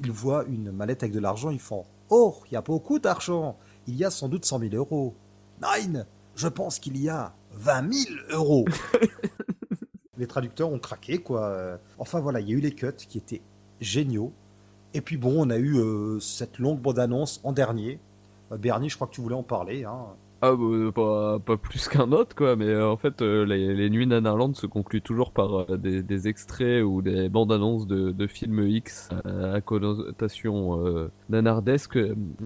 ils voient une mallette avec de l'argent, ils font Oh, il y a beaucoup d'argent. Il y a sans doute 100 000 euros. Nine, je pense qu'il y a 20 000 euros. les traducteurs ont craqué, quoi. Enfin voilà, il y a eu les cuts qui étaient géniaux. Et puis bon, on a eu euh, cette longue bande-annonce en dernier. Euh, Bernie, je crois que tu voulais en parler. Hein. Ah, bah, pas, plus qu'un autre, quoi. Mais euh, en fait, les, Nuits Nanarland se concluent toujours par des, extraits ou des bandes-annonces de, films X à connotation nanardesque.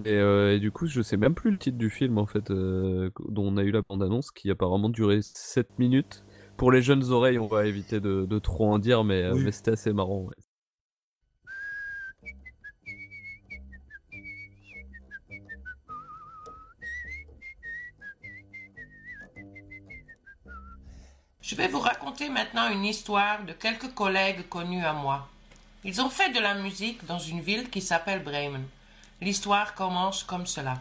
Et, et, du coup, je sais même plus le titre du film, en fait, dont on a eu la bande-annonce, qui apparemment durait 7 minutes pour les jeunes oreilles, on va éviter de, trop en dire, mais, euh, c'était assez marrant. Je vais vous raconter maintenant une histoire de quelques collègues connus à moi. Ils ont fait de la musique dans une ville qui s'appelle Bremen. L'histoire commence comme cela.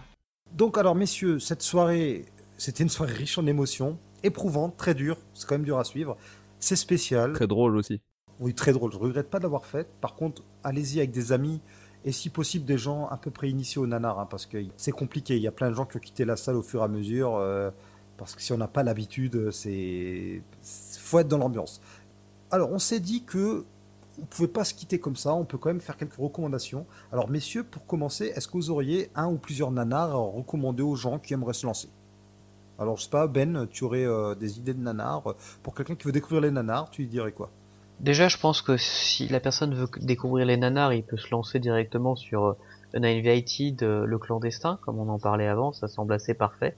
Donc alors messieurs, cette soirée, c'était une soirée riche en émotions éprouvante, très dur, c'est quand même dur à suivre. C'est spécial. Très drôle aussi. Oui, très drôle. Je regrette pas de l'avoir fait. Par contre, allez-y avec des amis et si possible des gens à peu près initiés au nanar, hein, parce que c'est compliqué. Il y a plein de gens qui ont quitté la salle au fur et à mesure, euh, parce que si on n'a pas l'habitude, c'est faut être dans l'ambiance. Alors, on s'est dit que on pouvait pas se quitter comme ça. On peut quand même faire quelques recommandations. Alors, messieurs, pour commencer, est-ce que vous auriez un ou plusieurs nanars à recommander aux gens qui aimeraient se lancer? Alors, je sais pas, Ben, tu aurais euh, des idées de nanar Pour quelqu'un qui veut découvrir les nanars, tu lui dirais quoi? Déjà, je pense que si la personne veut découvrir les nanars, il peut se lancer directement sur euh, Uninvited, le clandestin, comme on en parlait avant, ça semble assez parfait.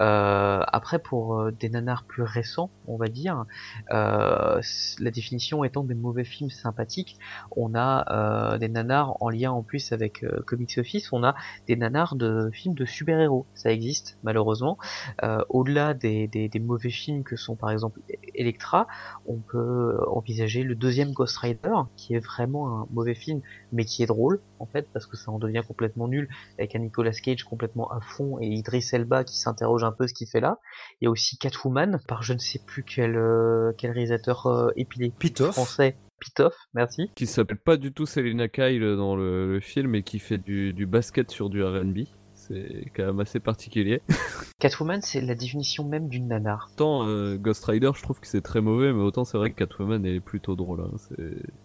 Euh, après, pour euh, des nanars plus récents, on va dire, euh, la définition étant des mauvais films sympathiques, on a des nanars en lien en plus avec Comics Office, on a des nanars de films de super-héros. Ça existe, malheureusement. Au-delà des, des, mauvais films que sont par exemple Electra, on peut envisager le deuxième Ghost Rider, qui est vraiment un mauvais film, mais qui est drôle, en fait, parce que ça en devient complètement nul, avec un Nicolas Cage complètement à fond et Idris Elba qui s'interroge un peu ce qu'il fait là. Il y a aussi Catwoman par je ne sais plus quel, euh, quel réalisateur euh, épilé français. Pitoff, merci. Qui s'appelle pas du tout Selena Kyle dans le, film et qui fait du, du basket sur du R&B c'est quand même assez particulier. Catwoman, c'est la définition même d'une nanar. Autant euh, Ghost Rider, je trouve que c'est très mauvais, mais autant c'est vrai que Catwoman est plutôt drôle. Hein.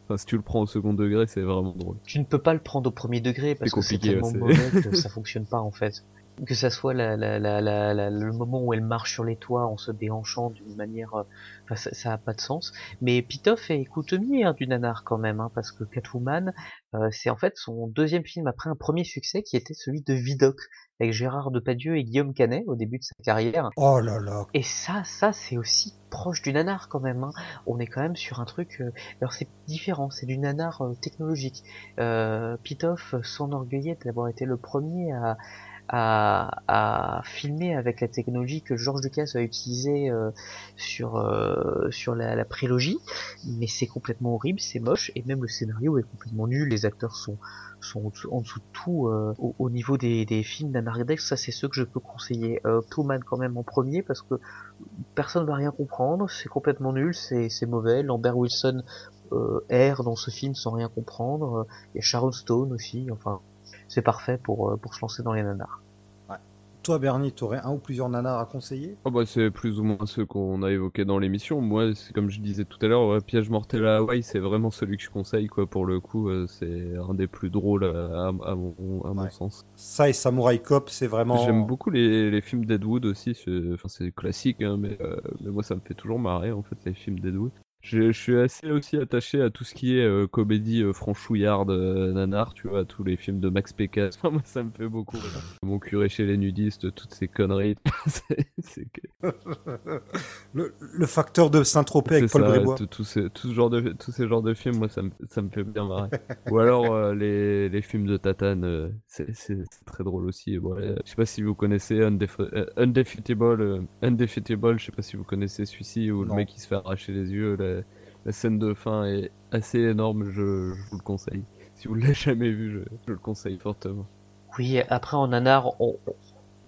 Enfin, si tu le prends au second degré, c'est vraiment drôle. Tu ne peux pas le prendre au premier degré parce que c'est tellement mauvais que ça fonctionne pas en fait que ça soit la, la, la, le moment où elle marche sur les toits en se déhanchant d'une manière, euh, ça, ça a pas de sens. Mais Pitoff est coutumier hein, du nanar quand même, hein, parce que Catwoman, euh, c'est en fait son deuxième film après un premier succès qui était celui de Vidocq avec Gérard Depardieu et Guillaume Canet au début de sa carrière. Oh là là. Et ça, ça c'est aussi proche du nanar quand même. Hein. On est quand même sur un truc. Euh, alors c'est différent, c'est du nanar technologique. Euh, Pitoff s'enorgueillait d'avoir été le premier à à, à, filmer avec la technologie que George Lucas a utilisée euh, sur euh, sur la, la, prélogie, mais c'est complètement horrible, c'est moche et même le scénario est complètement nul. Les acteurs sont sont en dessous de tout euh, au, niveau des, des films d'Anardex. Ça, c'est ceux que je peux conseiller. Euh, Tuman quand même en premier parce que personne va rien comprendre. C'est complètement nul, c'est mauvais. Lambert Wilson erre dans ce film sans rien comprendre. Il y a Sharon Stone aussi. Enfin, c'est parfait pour, euh, pour se lancer dans les nanars. Toi, Bernie, tu aurais un ou plusieurs nanars à conseiller? Oh bah, C'est plus ou moins ceux qu'on a évoqués dans l'émission. Moi, c'est comme je disais tout à l'heure, Piège mortel à Hawaï, c'est vraiment celui que je conseille. Quoi, pour le coup, euh, c'est un des plus drôles à, mon, à mon sens. Ça et Samurai Cop, c'est vraiment. J'aime beaucoup les, les films d'Ed Wood aussi. Enfin, c'est classique, hein, mais, euh, mais moi, ça me fait toujours marrer, en fait, les films d'Ed Wood. Je, je suis assez aussi attaché à tout ce qui est euh, comédie euh, franchouillarde, euh, nanar, tu vois, tous les films de Max Pécasse. Moi, ça me fait beaucoup. Mon curé chez les nudistes, toutes ces conneries. C'est- c'est que- le, le facteur de Saint-Tropez avec Paul ça, Brébois. tout, tout ce, tout ce genre de, tous ces genres de films, moi, ça me, ça me fait bien marrer. Ou alors euh, les, les films de Tatane, euh, c'est très drôle aussi. Bon, je sais pas si vous connaissez Undef Undefeatable, Undefeatable, je sais pas si vous connaissez celui-ci où Non. le mec il se fait arracher les yeux. La, la scène de fin est assez énorme, je, je vous le conseille. Si vous l'avez jamais vu, je, je le conseille fortement. Oui, après en nanar, on,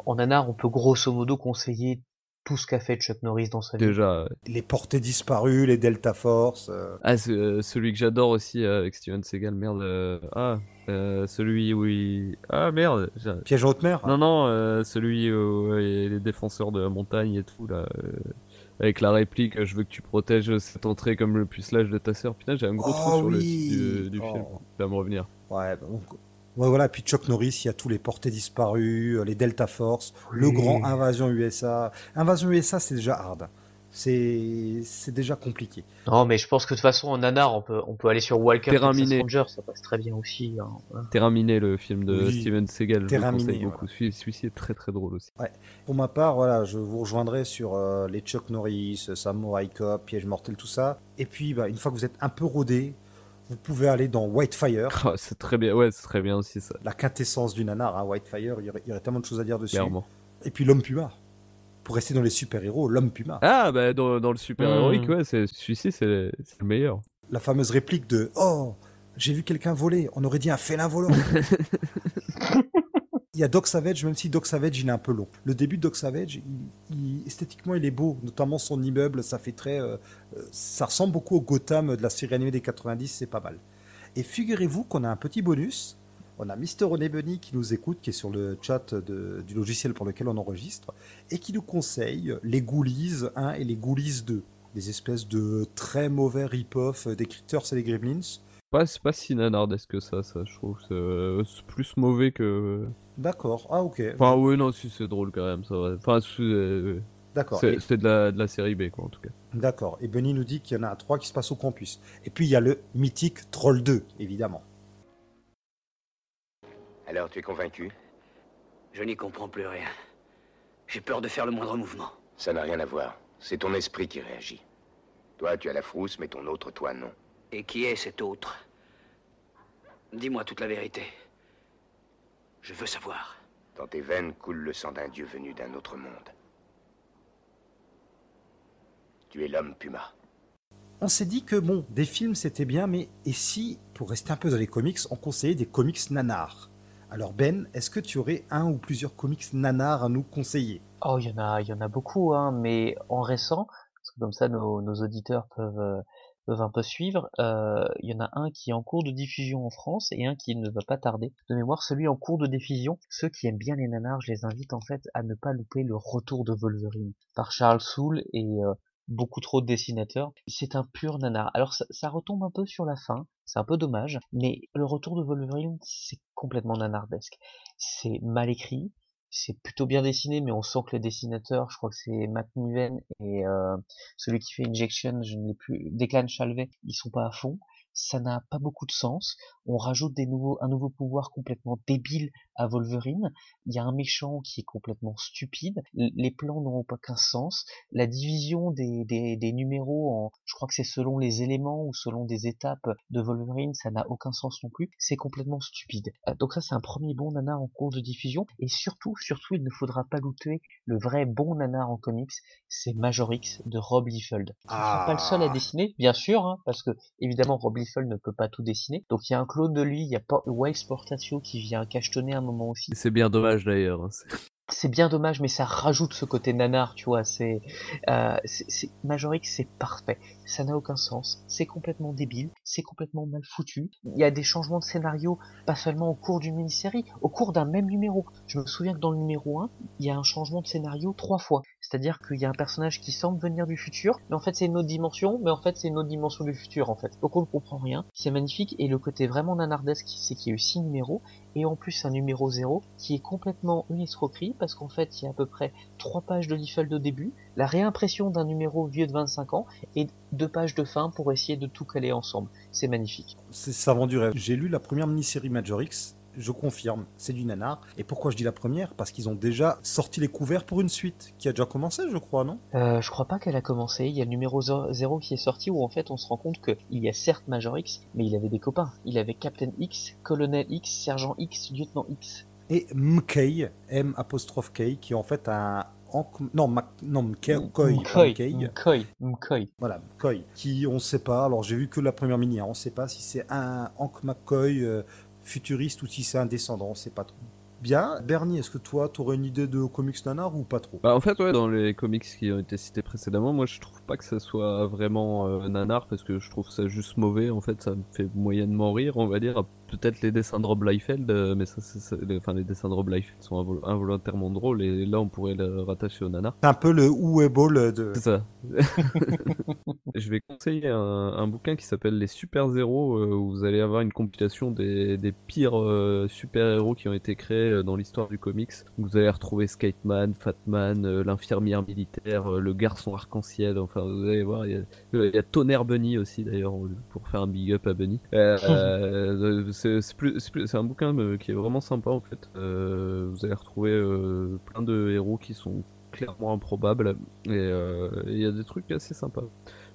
en nanar, on peut grosso modo conseiller tout ce qu'a fait Chuck Norris dans sa vie. Déjà, ouais. Les portées disparues, les Delta Force. euh, Ah, ce- euh, celui que j'adore aussi euh, avec Steven Seagal, merde. euh, ah, euh, celui où il. Ah, merde. Piège à haute mer? Non, non, euh, celui où il les défenseurs de la montagne et tout, là. Avec la réplique, je veux que tu protèges cette entrée comme le pucelage de ta sœur. Putain, j'ai un gros trou Oh sur le oui. titre du, du film. Oh. Ça va me revenir. Ouais, bah, donc, ouais, voilà. Puis Chuck Norris, il y a tous les portées disparues, euh, les Delta Force, le grand Invasion USA. Invasion USA, c'est déjà hard. C'est c'est déjà compliqué. Non, mais je pense que de toute façon en nanar, on peut, on peut aller sur Walker Terrain Texas miné. Ranger, ça passe très bien aussi. hein, voilà. Terrain miné, le film de Oui. Steven Seagal, je le Terrain conseille miné, beaucoup. Celui- Celui-ci est très très drôle aussi. Ouais. Pour ma part, voilà, je vous rejoindrai sur euh, les Chuck Norris, Samurai Cop, Piège mortel, tout ça. Et puis, bah, une fois que vous êtes un peu rodé, vous pouvez aller dans Whitefire, Ah, c'est très bien, ouais, c'est très bien aussi ça. la quintessence du nanar. Hein, Whitefire, il y, aurait, il y aurait tellement de choses à dire dessus. Clairement. Et puis l'homme puma. Pour rester dans les super-héros, l'homme puma. Ah, bah dans, dans le super héroïque, Hmm. ouais, c'est- celui-ci c'est le meilleur. La fameuse réplique de Oh, j'ai vu quelqu'un voler, on aurait dit un félin volant. Il y a Doc Savage, même si Doc Savage il est un peu long. Le début de Doc Savage, il- il- esthétiquement il est beau, notamment son immeuble, ça fait très, euh, euh, ça ressemble beaucoup au Gotham de la série animée des 90, c'est pas mal. Et figurez-vous qu'on a un petit bonus. On a Mister René Bunny qui nous écoute, qui est sur le chat de- du logiciel pour lequel on enregistre, et qui nous conseille les Ghoulies 1 et les Ghoulies 2, des espèces de très mauvais rip-off des Critters et les Gremlins. Pas, c'est pas si nanardesque que ça, ça, je trouve. C'est euh, c'est plus mauvais que. D'accord, ah ok. Enfin, oui, non, si c'est drôle quand même, ça va. Enfin, c'est euh, D'accord. c'est- Et- de la série B, quoi, en tout cas. D'accord. Et Benny nous dit qu'il y en a trois qui se passent au campus. Et puis il y a le mythique Troll 2, évidemment. Alors, tu es convaincu? Je n'y comprends plus rien. J'ai peur de faire le moindre mouvement. Ça n'a rien à voir. C'est ton esprit qui réagit. Toi, tu as la frousse, mais ton autre toi, non. Et qui est cet autre? Dis-moi toute la vérité. Je veux savoir. Dans tes veines coule le sang d'un dieu venu d'un autre monde. Tu es l'homme Puma. On s'est dit que bon, des films c'était bien, mais et si, pour rester un peu dans les comics, on conseillait des comics nanars? Alors Ben, est-ce que tu aurais un ou plusieurs comics nanars à nous conseiller? Oh, il y en a, il y en a beaucoup, hein, mais en récent, parce que comme ça nos, nos auditeurs peuvent, euh, peuvent un peu suivre, euh, il y en a un qui est en cours de diffusion en France et un qui ne va pas tarder. De mémoire, celui en cours de diffusion, ceux qui aiment bien les nanars, je les invite en fait à ne pas louper le retour de Wolverine par Charles Soule et euh, beaucoup trop de dessinateurs. C'est un pur nanar. Alors ça, ça retombe un peu sur la fin, c'est un peu dommage, mais le retour de Wolverine, c'est complètement nanardesque. C'est mal écrit, c'est plutôt bien dessiné, mais on sent que les dessinateurs, je crois que c'est Matt Niven et euh, celui qui fait Injection, je ne l'ai plus, Declan Chalvet, ils sont pas à fond. Ça n'a pas beaucoup de sens. On rajoute des nouveaux, un nouveau pouvoir complètement débile à Wolverine. Il y a un méchant qui est complètement stupide. Les plans n'ont aucun sens. La division des, des, des numéros en, je crois que c'est selon les éléments ou selon des étapes de Wolverine, ça n'a aucun sens non plus. C'est complètement stupide. Euh, Donc ça, c'est un premier bon nanar en cours de diffusion. Et surtout, surtout, il ne faudra pas louter le vrai bon nanar en comics, c'est Majorix de Rob Liefeld. Ce ne sera pas le seul à dessiner, bien sûr, hein, parce que évidemment Rob Liefeld ne peut pas tout dessiner. Donc il y a un clone de lui, il y a Wise Portatio qui vient cachetonner un moment aussi. C'est bien dommage d'ailleurs. hein, c'est- bien dommage, mais ça rajoute ce côté nanar, tu vois. C'est, euh, Majorix, c'est parfait. Ça n'a aucun sens. C'est complètement débile. C'est complètement mal foutu. Il y a des changements de scénario, pas seulement au cours d'une mini-série, au cours d'un même numéro. Je me souviens que dans le numéro 1, il y a un changement de scénario trois fois. C'est-à-dire qu'il y a un personnage qui semble venir du futur, mais en fait c'est une autre dimension, mais en fait c'est une autre dimension du futur en fait. Donc on ne comprend rien. C'est magnifique et le côté vraiment nanardesque, c'est qu'il y a eu six numéros et en plus un numéro 0 qui est complètement une escroquerie parce qu'en fait il y a à peu près trois pages de Liefeld au début, la réimpression d'un numéro vieux de 25 ans et deux pages de fin pour essayer de tout caler ensemble. C'est magnifique. C'est ça vend du rêve. J'ai lu la première mini-série Major X. Je confirme, c'est du nanar. Et pourquoi je dis la première? Parce qu'ils ont déjà sorti les couverts pour une suite qui a déjà commencé, je crois, non? Euh, je crois pas qu'elle a commencé. Il y a le numéro 0 qui est sorti où en fait on se rend compte qu'il y a certes Major X, mais il avait des copains. Il avait Captain X, Colonel X, Sergent X, Lieutenant X. Et MK, M apostrophe K, qui est en fait un Ankh- non, Mac- non, Mkoi, Mkei. Mkoi, Mkoi. Voilà, McCoy, qui on sait pas. Alors j'ai vu que la première mini, hein, on sait pas si c'est un Hank McCoy euh, futuriste ou si c'est un descendant, on sait pas trop. Bien, Bernie, est-ce que toi, tu aurais une idée de comics nanar ou pas trop? Bah, en fait, ouais, dans les comics qui ont été cités précédemment, moi je trouve pas que ça soit vraiment euh, nanar parce que je trouve ça juste mauvais. En fait, ça me fait moyennement rire, on va dire. Peut-être les dessins de Rob Liefeld, euh, mais ça, les, enfin, les dessins de Rob Liefeld sont invol- involontairement drôles et là on pourrait le rattacher au nanar. C'est un peu le Ouéball de. C'est ça. je vais conseiller un, un bouquin qui s'appelle Les Super Zéros, euh, où vous allez avoir une compilation des, des pires euh, super-héros qui ont été créés dans l'histoire du comics. Vous allez retrouver Skateman, Fatman, euh, l'infirmière militaire, euh, le garçon arc-en-ciel, enfin vous allez voir, il y a, il y a Tonnerre Bunny aussi d'ailleurs, pour faire un big up à Bunny. C'est un bouquin euh, qui est vraiment sympa en fait. Euh, vous allez retrouver euh, plein de héros qui sont clairement improbables et il y a des trucs assez sympas.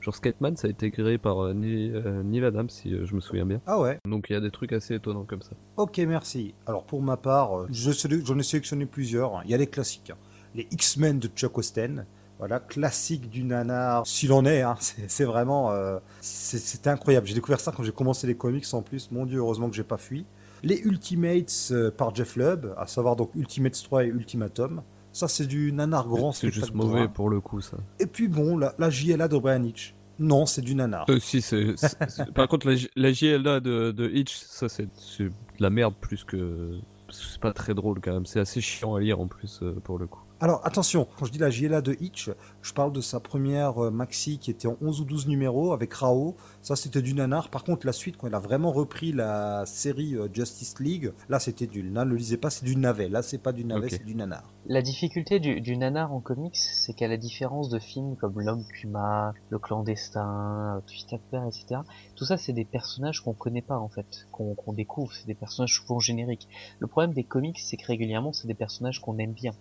Genre Skateman, ça a été créé par Neil, Neil Adams, si je me souviens bien. Ah ouais. Donc il y a des trucs assez étonnants comme ça. Ok, merci. Alors pour ma part, je j'en ai sélectionné plusieurs. Il y a les classiques. hein. Les X-Men de Chuck Austen. Voilà, classique du nanar, s'il en est, hein, c'est vraiment... euh, c'est- C'était incroyable. J'ai découvert ça quand j'ai commencé les comics en plus. Mon dieu, heureusement que j'ai pas fui. Les Ultimates euh, par Jeff Lubb, à savoir donc Ultimates 3 et Ultimatum. Ça, c'est du nanar grand. C'est juste mauvais pour le coup ça. Et puis bon, la, la JLA de Brian Hitch. Non, c'est du nanar. Euh, si, c'est- Par contre, la, JLA de, de Hitch, ça c'est de la merde plus que C'est pas très drôle quand même, c'est assez chiant à lire en plus euh, pour le coup. Alors attention, quand je dis la JLA de Hitch, je parle de sa première euh, maxi qui était en 11 ou 12 numéros avec Rao. Ça c'était du nanar. Par contre la suite, quand il a vraiment repris la série euh, Justice League, là c'était du... Ne le lisez pas, c'est du navet. Là c'est pas du navet, c'est du nanar. La difficulté du, du nanar en comics, c'est qu'à la différence de films comme L'homme Puma, Le clandestin, euh, Twist Affair, etc., tout ça c'est des personnages qu'on connaît pas en fait, qu'on qu'on découvre, c'est des personnages souvent génériques. Le problème des comics, c'est que régulièrement c'est des personnages qu'on aime bien.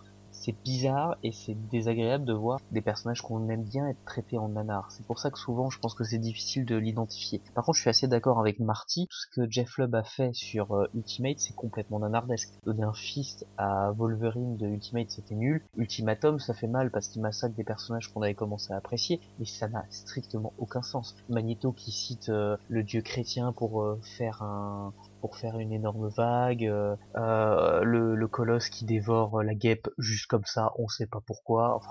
C'est bizarre et c'est désagréable de voir des personnages qu'on aime bien être traités en nanar. C'est pour ça que souvent je pense que c'est difficile de l'identifier. Par contre je suis assez d'accord avec Marty, tout ce que Jeff Lubb a fait sur euh, Ultimate c'est complètement nanardesque. Donner un fist à Wolverine de Ultimate c'était nul. Ultimatum ça fait mal parce qu'il massacre des personnages qu'on avait commencé à apprécier, mais ça n'a strictement aucun sens. Magneto qui cite euh, le dieu chrétien pour euh, faire un pour faire une énorme vague, euh, euh, le, le colosse qui dévore la guêpe juste comme ça, on sait pas pourquoi.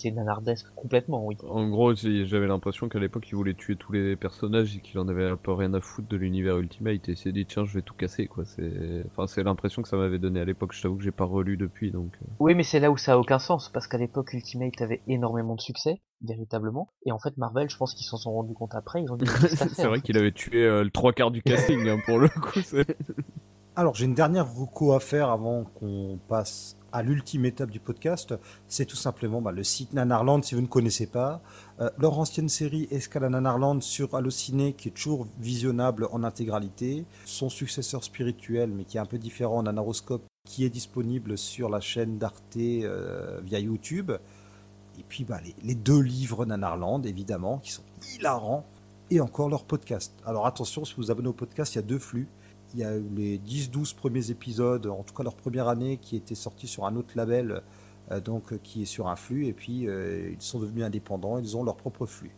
C'est nanardesque complètement, oui. En gros, j'avais l'impression qu'à l'époque, il voulait tuer tous les personnages et qu'il en avait un peu rien à foutre de l'univers Ultimate et il s'est dit, tiens, je vais tout casser, quoi. C'est enfin, c'est l'impression que ça m'avait donné à l'époque. Je t'avoue que j'ai pas relu depuis, donc. euh. Oui, mais c'est là où ça a aucun sens, parce qu'à l'époque, Ultimate avait énormément de succès, véritablement. Et en fait, Marvel, je pense qu'ils s'en sont rendus compte après, ils ont dit, Qu'est-ce que t'as fait, c'est en vrai fait qu'il avait tué euh, le trois quarts du casting, hein, pour le coup. Alors j'ai une dernière reco à faire avant qu'on passe à l'ultime étape du podcast. C'est tout simplement bah, le site Nanarland si vous ne connaissez pas. Euh, leur ancienne série Escale à Nanarland sur Allociné qui est toujours visionnable en intégralité. Son successeur spirituel mais qui est un peu différent, Nanaroscope, qui est disponible sur la chaîne d'Arte euh, via YouTube. Et puis bah, les, les deux livres Nanarland évidemment qui sont hilarants. Et encore leur podcast. Alors attention, si vous vous abonnez au podcast, il y a deux flux. Il y a eu les 10-12 premiers épisodes, en tout cas leur première année, qui étaient sortis sur un autre label, euh, donc euh, qui est sur un flux, et puis euh, ils sont devenus indépendants, ils ont leur propre flux.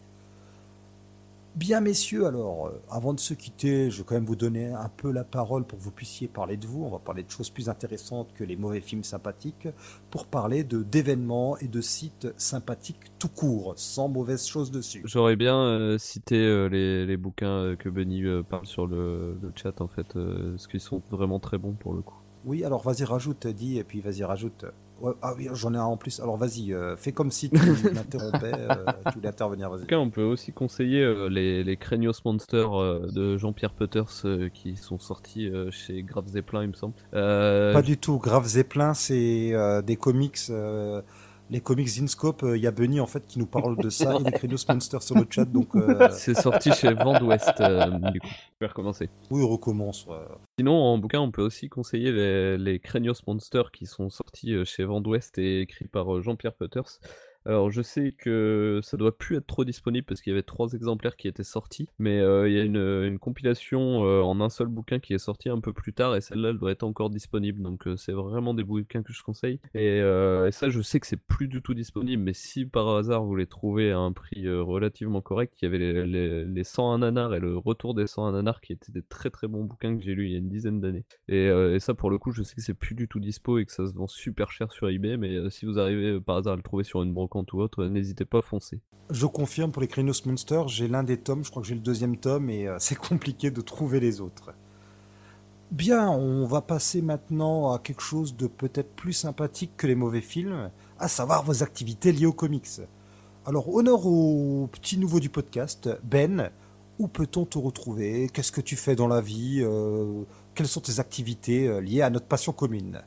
Bien messieurs, alors, euh, avant de se quitter, je vais quand même vous donner un peu la parole pour que vous puissiez parler de vous. On va parler de choses plus intéressantes que les mauvais films sympathiques, pour parler de d'événements et de sites sympathiques tout court, sans mauvaise chose dessus. J'aurais bien euh, cité euh, les, les bouquins que Benny parle sur le, le chat, en fait, parce qu'ils sont vraiment très bons pour le coup. Oui, alors vas-y, rajoute, dis, et puis vas-y, rajoute Ouais, ah oui, j'en ai un en plus. Alors vas-y, euh, fais comme si tu m'interrompais, euh, tu voulais intervenir, vas-y. En tout cas, on peut aussi conseiller euh, les, les Krenios Monsters euh, de Jean-Pierre Peters euh, qui sont sortis euh, chez Graf Zeppelin, il me semble. Euh, Pas du tout. Grave Zeppelin, c'est euh, des comics, euh, les comics Zinscope. Il y a Benny en fait qui nous parle de ça et des Krenos Monsters sur le chat. Donc euh, C'est sorti chez Vent d'Ouest, euh, du coup. Je vais recommencer. oui, on recommence. ouais. Sinon, en bouquin, on peut aussi conseiller les, les Krenios Monsters qui sont sortis euh, chez Vent d'Ouest et écrits par euh, Jean-Pierre Peters. Alors, je sais que ça doit plus être trop disponible parce qu'il y avait trois exemplaires qui étaient sortis, mais euh, il y a une, compilation euh, en un seul bouquin qui est sortie un peu plus tard et celle-là, elle doit être encore disponible. Donc, euh, c'est vraiment des bouquins que je conseille. Et, ça, je sais que c'est plus du tout disponible, mais si par hasard vous les trouvez à un prix relativement correct, il y avait les, les, les 101 nanars et le retour des 101 nanars qui étaient des très très bons bouquins que j'ai lus il y a une dizaine d'années. Et, et ça, pour le coup, je sais que c'est plus du tout dispo et que ça se vend super cher sur eBay, mais si vous arrivez par hasard à le trouver sur une brocante ou autre, n'hésitez pas à foncer. Je confirme pour les Krenos Monsters, j'ai l'un des tomes, je crois que j'ai le deuxième tome et euh, c'est compliqué de trouver les autres. Bien, on va passer maintenant à quelque chose de peut-être plus sympathique que les mauvais films, à savoir vos activités liées aux comics. Alors, honneur au petit nouveau du podcast, Ben, où peut-on te retrouver? Qu'est-ce que tu fais dans la vie? Euh, Quelles sont tes activités euh, liées à notre passion commune?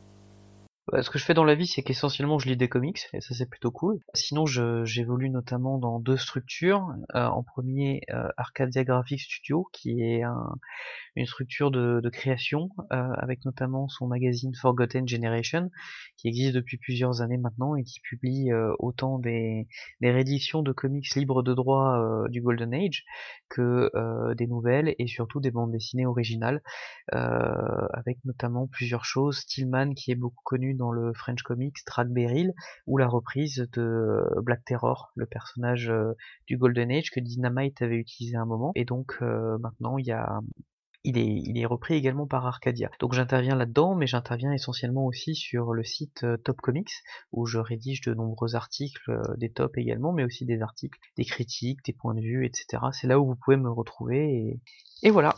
Bah, ce que je fais dans la vie, c'est qu'essentiellement je lis des comics, et ça c'est plutôt cool. Sinon, j'évolue notamment dans deux structures. Euh, en premier, euh, Arcadia Graphics Studio, qui est un- une structure de, de création, euh, avec notamment son magazine Forgotten Generation, qui existe depuis plusieurs années maintenant et qui publie euh, autant des, des rééditions de comics libres de droit euh, du Golden Age que euh, des nouvelles et surtout des bandes dessinées originales, avec notamment plusieurs choses. Stillman, qui est beaucoup connu dans le French Comics, Drag Beryl, ou la reprise de euh, Black Terror, le personnage euh, du Golden Age que Dynamite avait utilisé à un moment. Et donc euh, maintenant il est, repris également par Arcadia. Donc j'interviens là-dedans, mais j'interviens essentiellement aussi sur le site Top Comics, où je rédige de nombreux articles, des tops également, mais aussi des articles, des critiques, des points de vue, etc. C'est là où vous pouvez me retrouver, et, et voilà.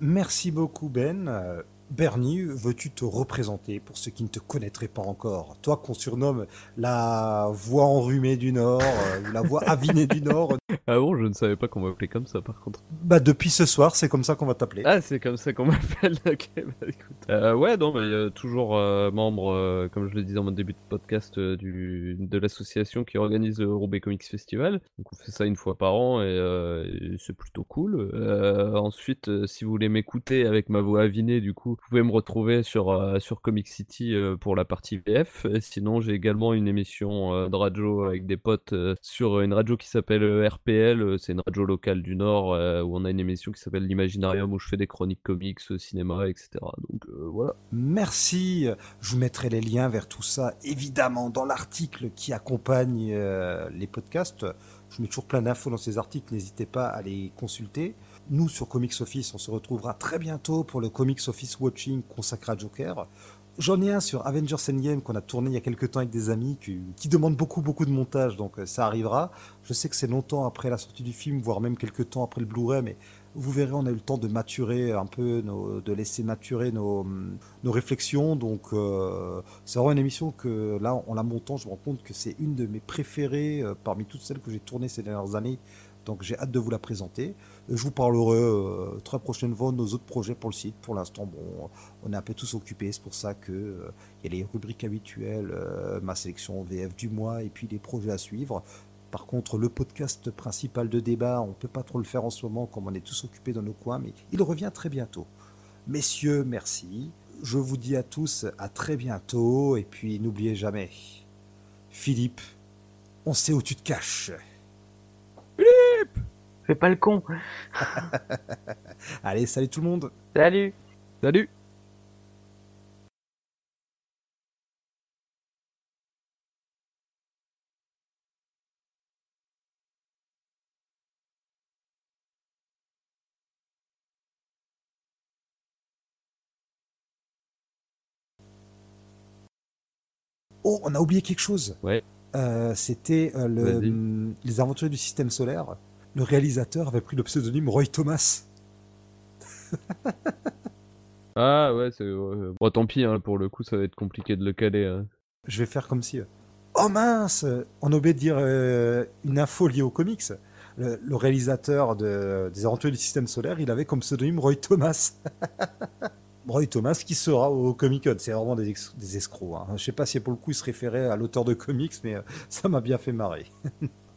Merci beaucoup Ben. Bernie, veux-tu te représenter pour ceux qui ne te connaîtraient pas encore? Toi qu'on surnomme la voix enrhumée du Nord, euh, la voix avinée du Nord. Ah bon, je ne savais pas qu'on m'appelait comme ça par contre. Bah depuis ce soir, c'est comme ça qu'on va t'appeler. Ah, c'est comme ça qu'on m'appelle, ok, bah écoute. Euh, ouais, non, mais euh, toujours membre, comme je le disais en début de podcast, du, de l'association qui organise le Roubaix Comics Festival. Donc on fait ça une fois par an et, et c'est plutôt cool. Ensuite, si vous voulez m'écouter avec ma voix avinée, du coup, pouvez me retrouver sur, euh, sur Comic City euh, pour la partie VF. Sinon, j'ai également une émission euh, de radio avec des potes sur une radio qui s'appelle RPL. C'est une radio locale du Nord où on a une émission qui s'appelle l'Imaginarium où je fais des chroniques comics, cinéma, etc. Donc voilà. Merci. Je vous mettrai les liens vers tout ça, évidemment, dans l'article qui accompagne les podcasts. Je mets toujours plein d'infos dans ces articles, n'hésitez pas à les consulter. Nous, sur Comics Office, on se retrouvera très bientôt pour le Comics Office Watching consacré à Joker. J'en ai un sur Avengers Endgame qu'on a tourné il y a quelques temps avec des amis qui, qui demandent beaucoup beaucoup de montage, donc euh, ça arrivera. Je sais que c'est longtemps après la sortie du film, voire même quelques temps après le Blu-ray, mais vous verrez, on a eu le temps de maturer un peu, de laisser maturer nos, nos réflexions. Donc, euh, c'est vraiment une émission que là, en la montant, je me rends compte que c'est une de mes préférées euh, parmi toutes celles que j'ai tournées ces dernières années. Donc, j'ai hâte de vous la présenter. Je vous parlerai euh, très prochainement de nos autres projets pour le site. Pour l'instant, bon, on est un peu tous occupés. C'est pour ça que euh, il y a les rubriques habituelles, euh, ma sélection VF du mois et puis les projets à suivre. Par contre, le podcast principal de débat, on peut pas trop le faire en ce moment, comme on est tous occupés dans nos coins, mais il revient très bientôt. Messieurs, merci. Je vous dis à tous à très bientôt, et puis n'oubliez jamais, Philippe, on sait où tu te caches. Fais pas le con Allez, salut tout le monde Salut Salut Oh, on a oublié quelque chose. Ouais. Euh, C'était euh, le, les aventuriers du système solaire. Le réalisateur avait pris le pseudonyme Roy Thomas. Ah ouais, c'est... ouais. Bon, tant pis, hein, pour le coup, ça va être compliqué de le caler. hein. Je vais faire comme si. euh, Oh mince On oublié de dire euh, une info liée aux comics. Le, le réalisateur de, des Aventures du Système Solaire, il avait comme pseudonyme Roy Thomas. Roy Thomas qui sera au Comic Con. C'est vraiment des, ex- des escrocs. Hein. Je sais pas si pour le coup il se référait à l'auteur de comics, mais euh, ça m'a bien fait marrer.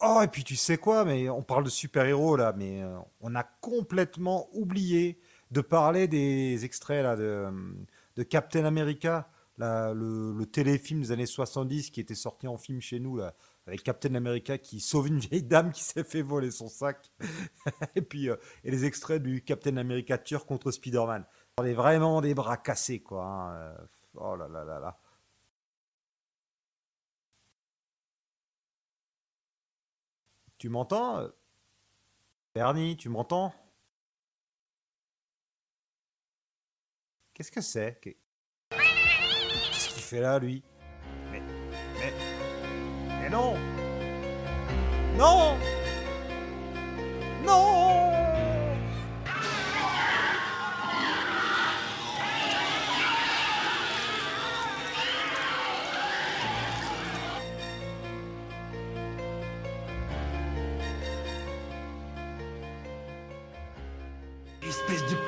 oh, et puis tu sais quoi, mais on parle de super-héros là, mais euh, on a complètement oublié de parler des extraits là de, Captain America, le téléfilm des années 70 qui était sorti en film chez nous là, avec Captain America qui sauve une vieille dame qui s'est fait voler son sac. et puis euh, et les extraits du Captain America turc contre Spider-Man. On est vraiment des bras cassés quoi. hein, euh, Oh là là là là. Tu m'entends euh Bernie, tu m'entends? Qu'est-ce que c'est Qu'est- Qu'est-ce qu'il fait là, lui? Mais, mais... Mais non! Non! Non Espèce de.